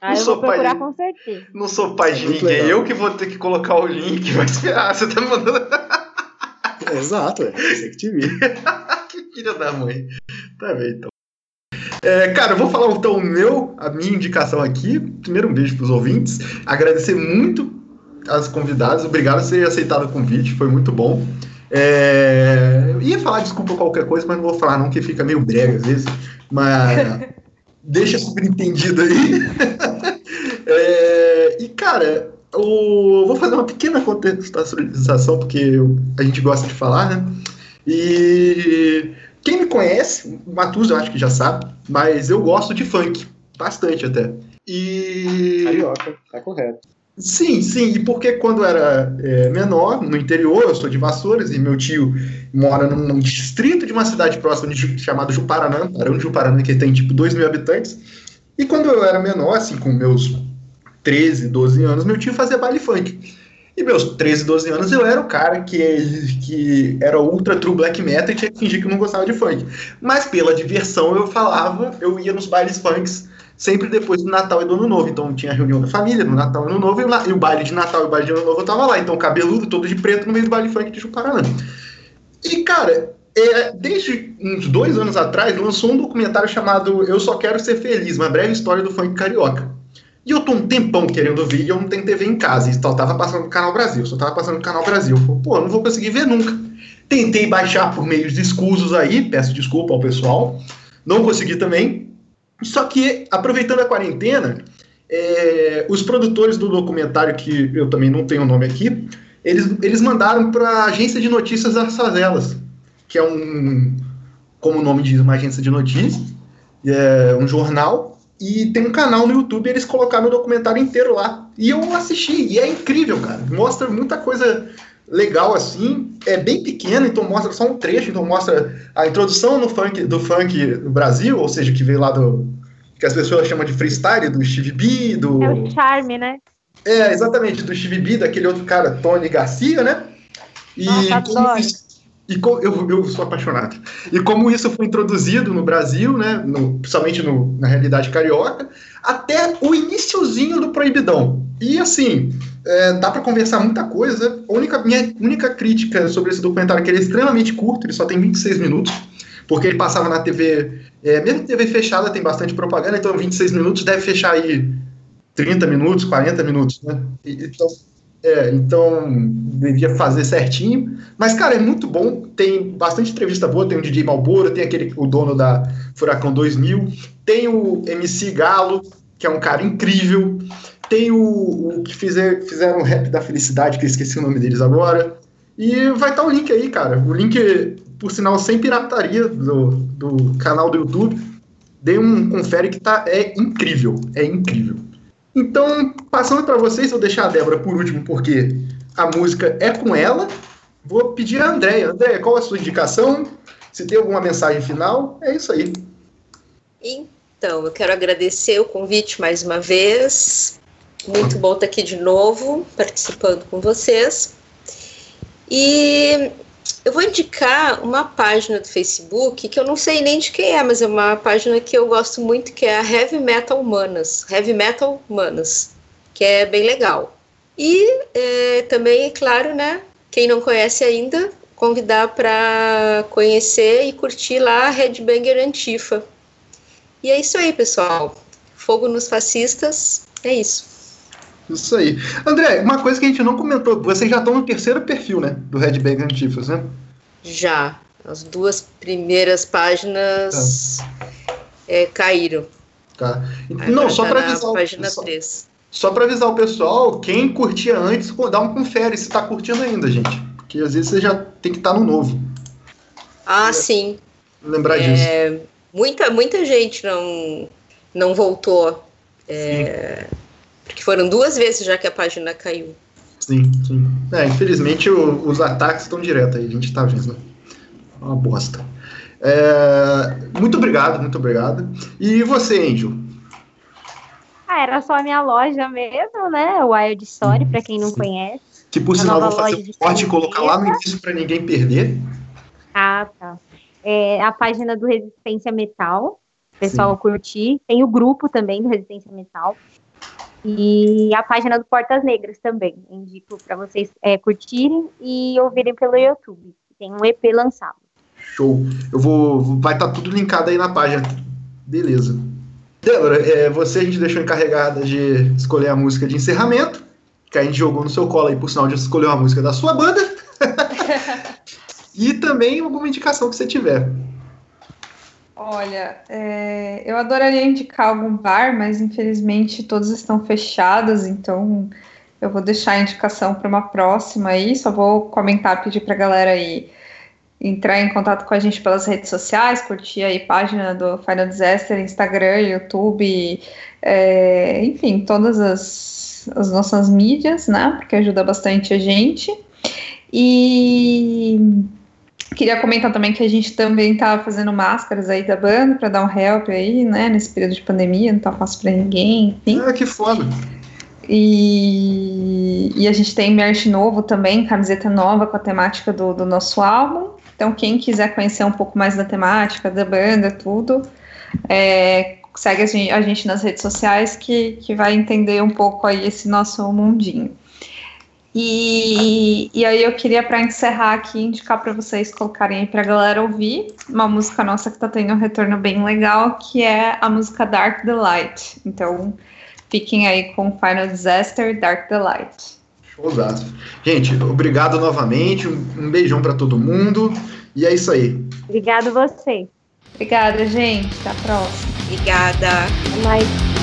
Speaker 5: Ah,
Speaker 1: Não
Speaker 5: eu
Speaker 1: sou
Speaker 5: vou procurar
Speaker 1: pai-
Speaker 5: com certeza.
Speaker 1: Não sou pai de ninguém,
Speaker 2: legal.
Speaker 1: eu que vou ter que colocar o link, vai esperar, você tá mandando.
Speaker 2: Exato, é. Você que te vira.
Speaker 1: que filha da mãe. Tá bem, então. É, cara, eu vou falar então o meu, a minha indicação aqui. Primeiro, um beijo para os ouvintes. Agradecer muito as convidadas. Obrigado por ter aceitado o convite, foi muito bom. É, ia falar desculpa qualquer coisa, mas não vou falar não, que fica meio brega às vezes. Mas deixa subentendido aí. é, e, cara, eu vou fazer uma pequena contextualização, porque a gente gosta de falar, né? E quem me conhece, o Matus eu acho que já sabe, mas eu gosto de funk, bastante até. E.
Speaker 2: Carioca, tá correto.
Speaker 1: Sim, sim, e porque quando era é, menor, no interior, eu sou de Vassouras e meu tio mora num, num distrito de uma cidade próxima de, chamado Juparanã, Barão de Juparanã, que tem tipo 2 mil habitantes. E quando eu era menor, assim, com meus 13, 12 anos, meu tio fazia baile funk. E meus 13, 12 anos eu era o cara que, que era ultra true black metal e tinha que fingir que não gostava de funk. Mas pela diversão eu falava, eu ia nos bailes funks sempre depois do Natal e do Ano Novo. Então tinha a reunião da família no Natal e Ano Novo, e o, e o baile de Natal e o baile de Ano Novo eu tava lá. Então cabeludo, todo de preto, no meio do baile funk de Chuparanã. E, cara, é, desde uns dois anos atrás, lançou um documentário chamado Eu Só Quero Ser Feliz, uma breve história do funk carioca. E eu tô um tempão querendo ver e eu não tenho TV em casa. E só tava passando no Canal Brasil, só tava passando no Canal Brasil. Falei, pô, não vou conseguir ver nunca. Tentei baixar por meios escusos aí, peço desculpa ao pessoal. Não consegui também. Só que, aproveitando a quarentena, é, os produtores do documentário, que eu também não tenho o nome aqui, eles, eles mandaram para a agência de notícias das favelas, que é um, como o nome diz, uma agência de notícias, é um jornal, e tem um canal no YouTube, eles colocaram o documentário inteiro lá. E eu assisti, e é incrível, cara. Mostra muita coisa legal assim, é bem pequeno, então mostra só um trecho, então mostra a introdução no funk, do funk no Brasil, ou seja, que veio lá do que as pessoas chamam de freestyle, do Steve B, do
Speaker 5: É o charme, né?
Speaker 1: É, exatamente, do Steve B, daquele outro cara, Tony Garcia, né?
Speaker 5: E Nossa, como
Speaker 1: e eu, eu sou apaixonado. E como isso foi introduzido no Brasil, né, no, principalmente no, na realidade carioca, até o iníciozinho do Proibidão. E assim, é, dá para conversar muita coisa. A única, minha única crítica sobre esse documentário é que ele é extremamente curto, ele só tem 26 minutos, porque ele passava na TV, é, mesmo TV fechada tem bastante propaganda, então 26 minutos deve fechar aí 30 minutos, 40 minutos, né? Então, é, então devia fazer certinho. Mas, cara, é muito bom. Tem bastante entrevista boa. Tem o DJ Malboro, tem aquele, o dono da Furacão 2000, tem o MC Galo, que é um cara incrível. Tem o, o que fizer, fizeram o rap da felicidade, que eu esqueci o nome deles agora. E vai estar tá o link aí, cara. O link, por sinal, sem pirataria do, do canal do YouTube. Dê um confere que tá, é incrível. É incrível. Então, passando para vocês, vou deixar a Débora por último, porque a música é com ela. Vou pedir a Andréia. Andréia, qual a sua indicação? Se tem alguma mensagem final, é isso aí.
Speaker 3: Então, eu quero agradecer o convite mais uma vez. Muito bom estar aqui de novo, participando com vocês. E eu vou indicar uma página do Facebook que eu não sei nem de quem é, mas é uma página que eu gosto muito, que é a Heavy Metal Humanas. Heavy Metal Humanas, que é bem legal. E é, também, é claro, né, quem não conhece ainda, convidar para conhecer e curtir lá a Headbanger Antifa. E é isso aí, pessoal. Fogo nos fascistas, é isso.
Speaker 1: Isso aí. André, uma coisa que a gente não comentou, vocês já estão no terceiro perfil, né? Do Red Bag Antifas, né?
Speaker 3: Já. As duas primeiras páginas tá. é, caíram.
Speaker 1: Tá. não, só tá para avisar.
Speaker 3: Página só, 3.
Speaker 1: Só para avisar o pessoal, quem curtia antes, dá um confere se está curtindo ainda, gente. Porque às vezes você já tem que estar tá no novo.
Speaker 3: Ah, é, sim.
Speaker 1: Lembrar é, disso.
Speaker 3: Muita, muita gente não, não voltou. É, porque foram duas vezes já que a página caiu.
Speaker 1: Sim, sim. É, infelizmente o, os ataques estão direto aí, a gente tá vendo. Né? Uma bosta. É, muito obrigado, muito obrigado. E você, Angel?
Speaker 5: Ah, era só a minha loja mesmo, né? O Wild Story, para quem não conhece.
Speaker 1: Que por sinal vou fazer um corte e colocar lá no início para ninguém perder.
Speaker 5: Ah, tá. É a página do Resistência Metal, o pessoal Sim. curtir. Tem o grupo também do Resistência Metal. E a página do Portas Negras também. Indico para vocês é, curtirem e ouvirem pelo YouTube. Tem um EP lançado.
Speaker 1: Show. Eu vou. Vai estar tá tudo linkado aí na página. Beleza. Débora, é, você a gente deixou encarregada de escolher a música de encerramento, que a gente jogou no seu colo aí, por sinal de escolher uma música da sua banda. e também alguma indicação que você tiver.
Speaker 4: Olha, é, eu adoraria indicar algum bar, mas infelizmente todos estão fechados, então eu vou deixar a indicação para uma próxima aí. Só vou comentar, pedir para a galera aí entrar em contato com a gente pelas redes sociais, curtir aí a página do Final Disaster, Instagram, YouTube, é, enfim, todas as, as nossas mídias, né? Porque ajuda bastante a gente. E Queria comentar também que a gente também está fazendo máscaras aí da banda para dar um help aí, né? Nesse período de pandemia, não tá fácil para ninguém, enfim.
Speaker 1: Ah, que foda.
Speaker 4: E, e, a gente tem merch novo também, camiseta nova com a temática do, do nosso álbum. Então, quem quiser conhecer um pouco mais da temática, da banda, tudo, é, segue a gente, a gente nas redes sociais que, que vai entender um pouco aí esse nosso mundinho. E, e aí eu queria, para encerrar aqui, indicar para vocês colocarem aí para a galera ouvir uma música nossa que está tendo um retorno bem legal, que é a música Dark the Light. Então, fiquem aí com Final Disaster, Dark the Light.
Speaker 1: Showzaço. Gente, obrigado novamente, um, beijão para todo mundo, e é isso aí.
Speaker 5: Obrigado você.
Speaker 4: Obrigada, gente. Até a próxima.
Speaker 3: Obrigada.
Speaker 5: Até mais.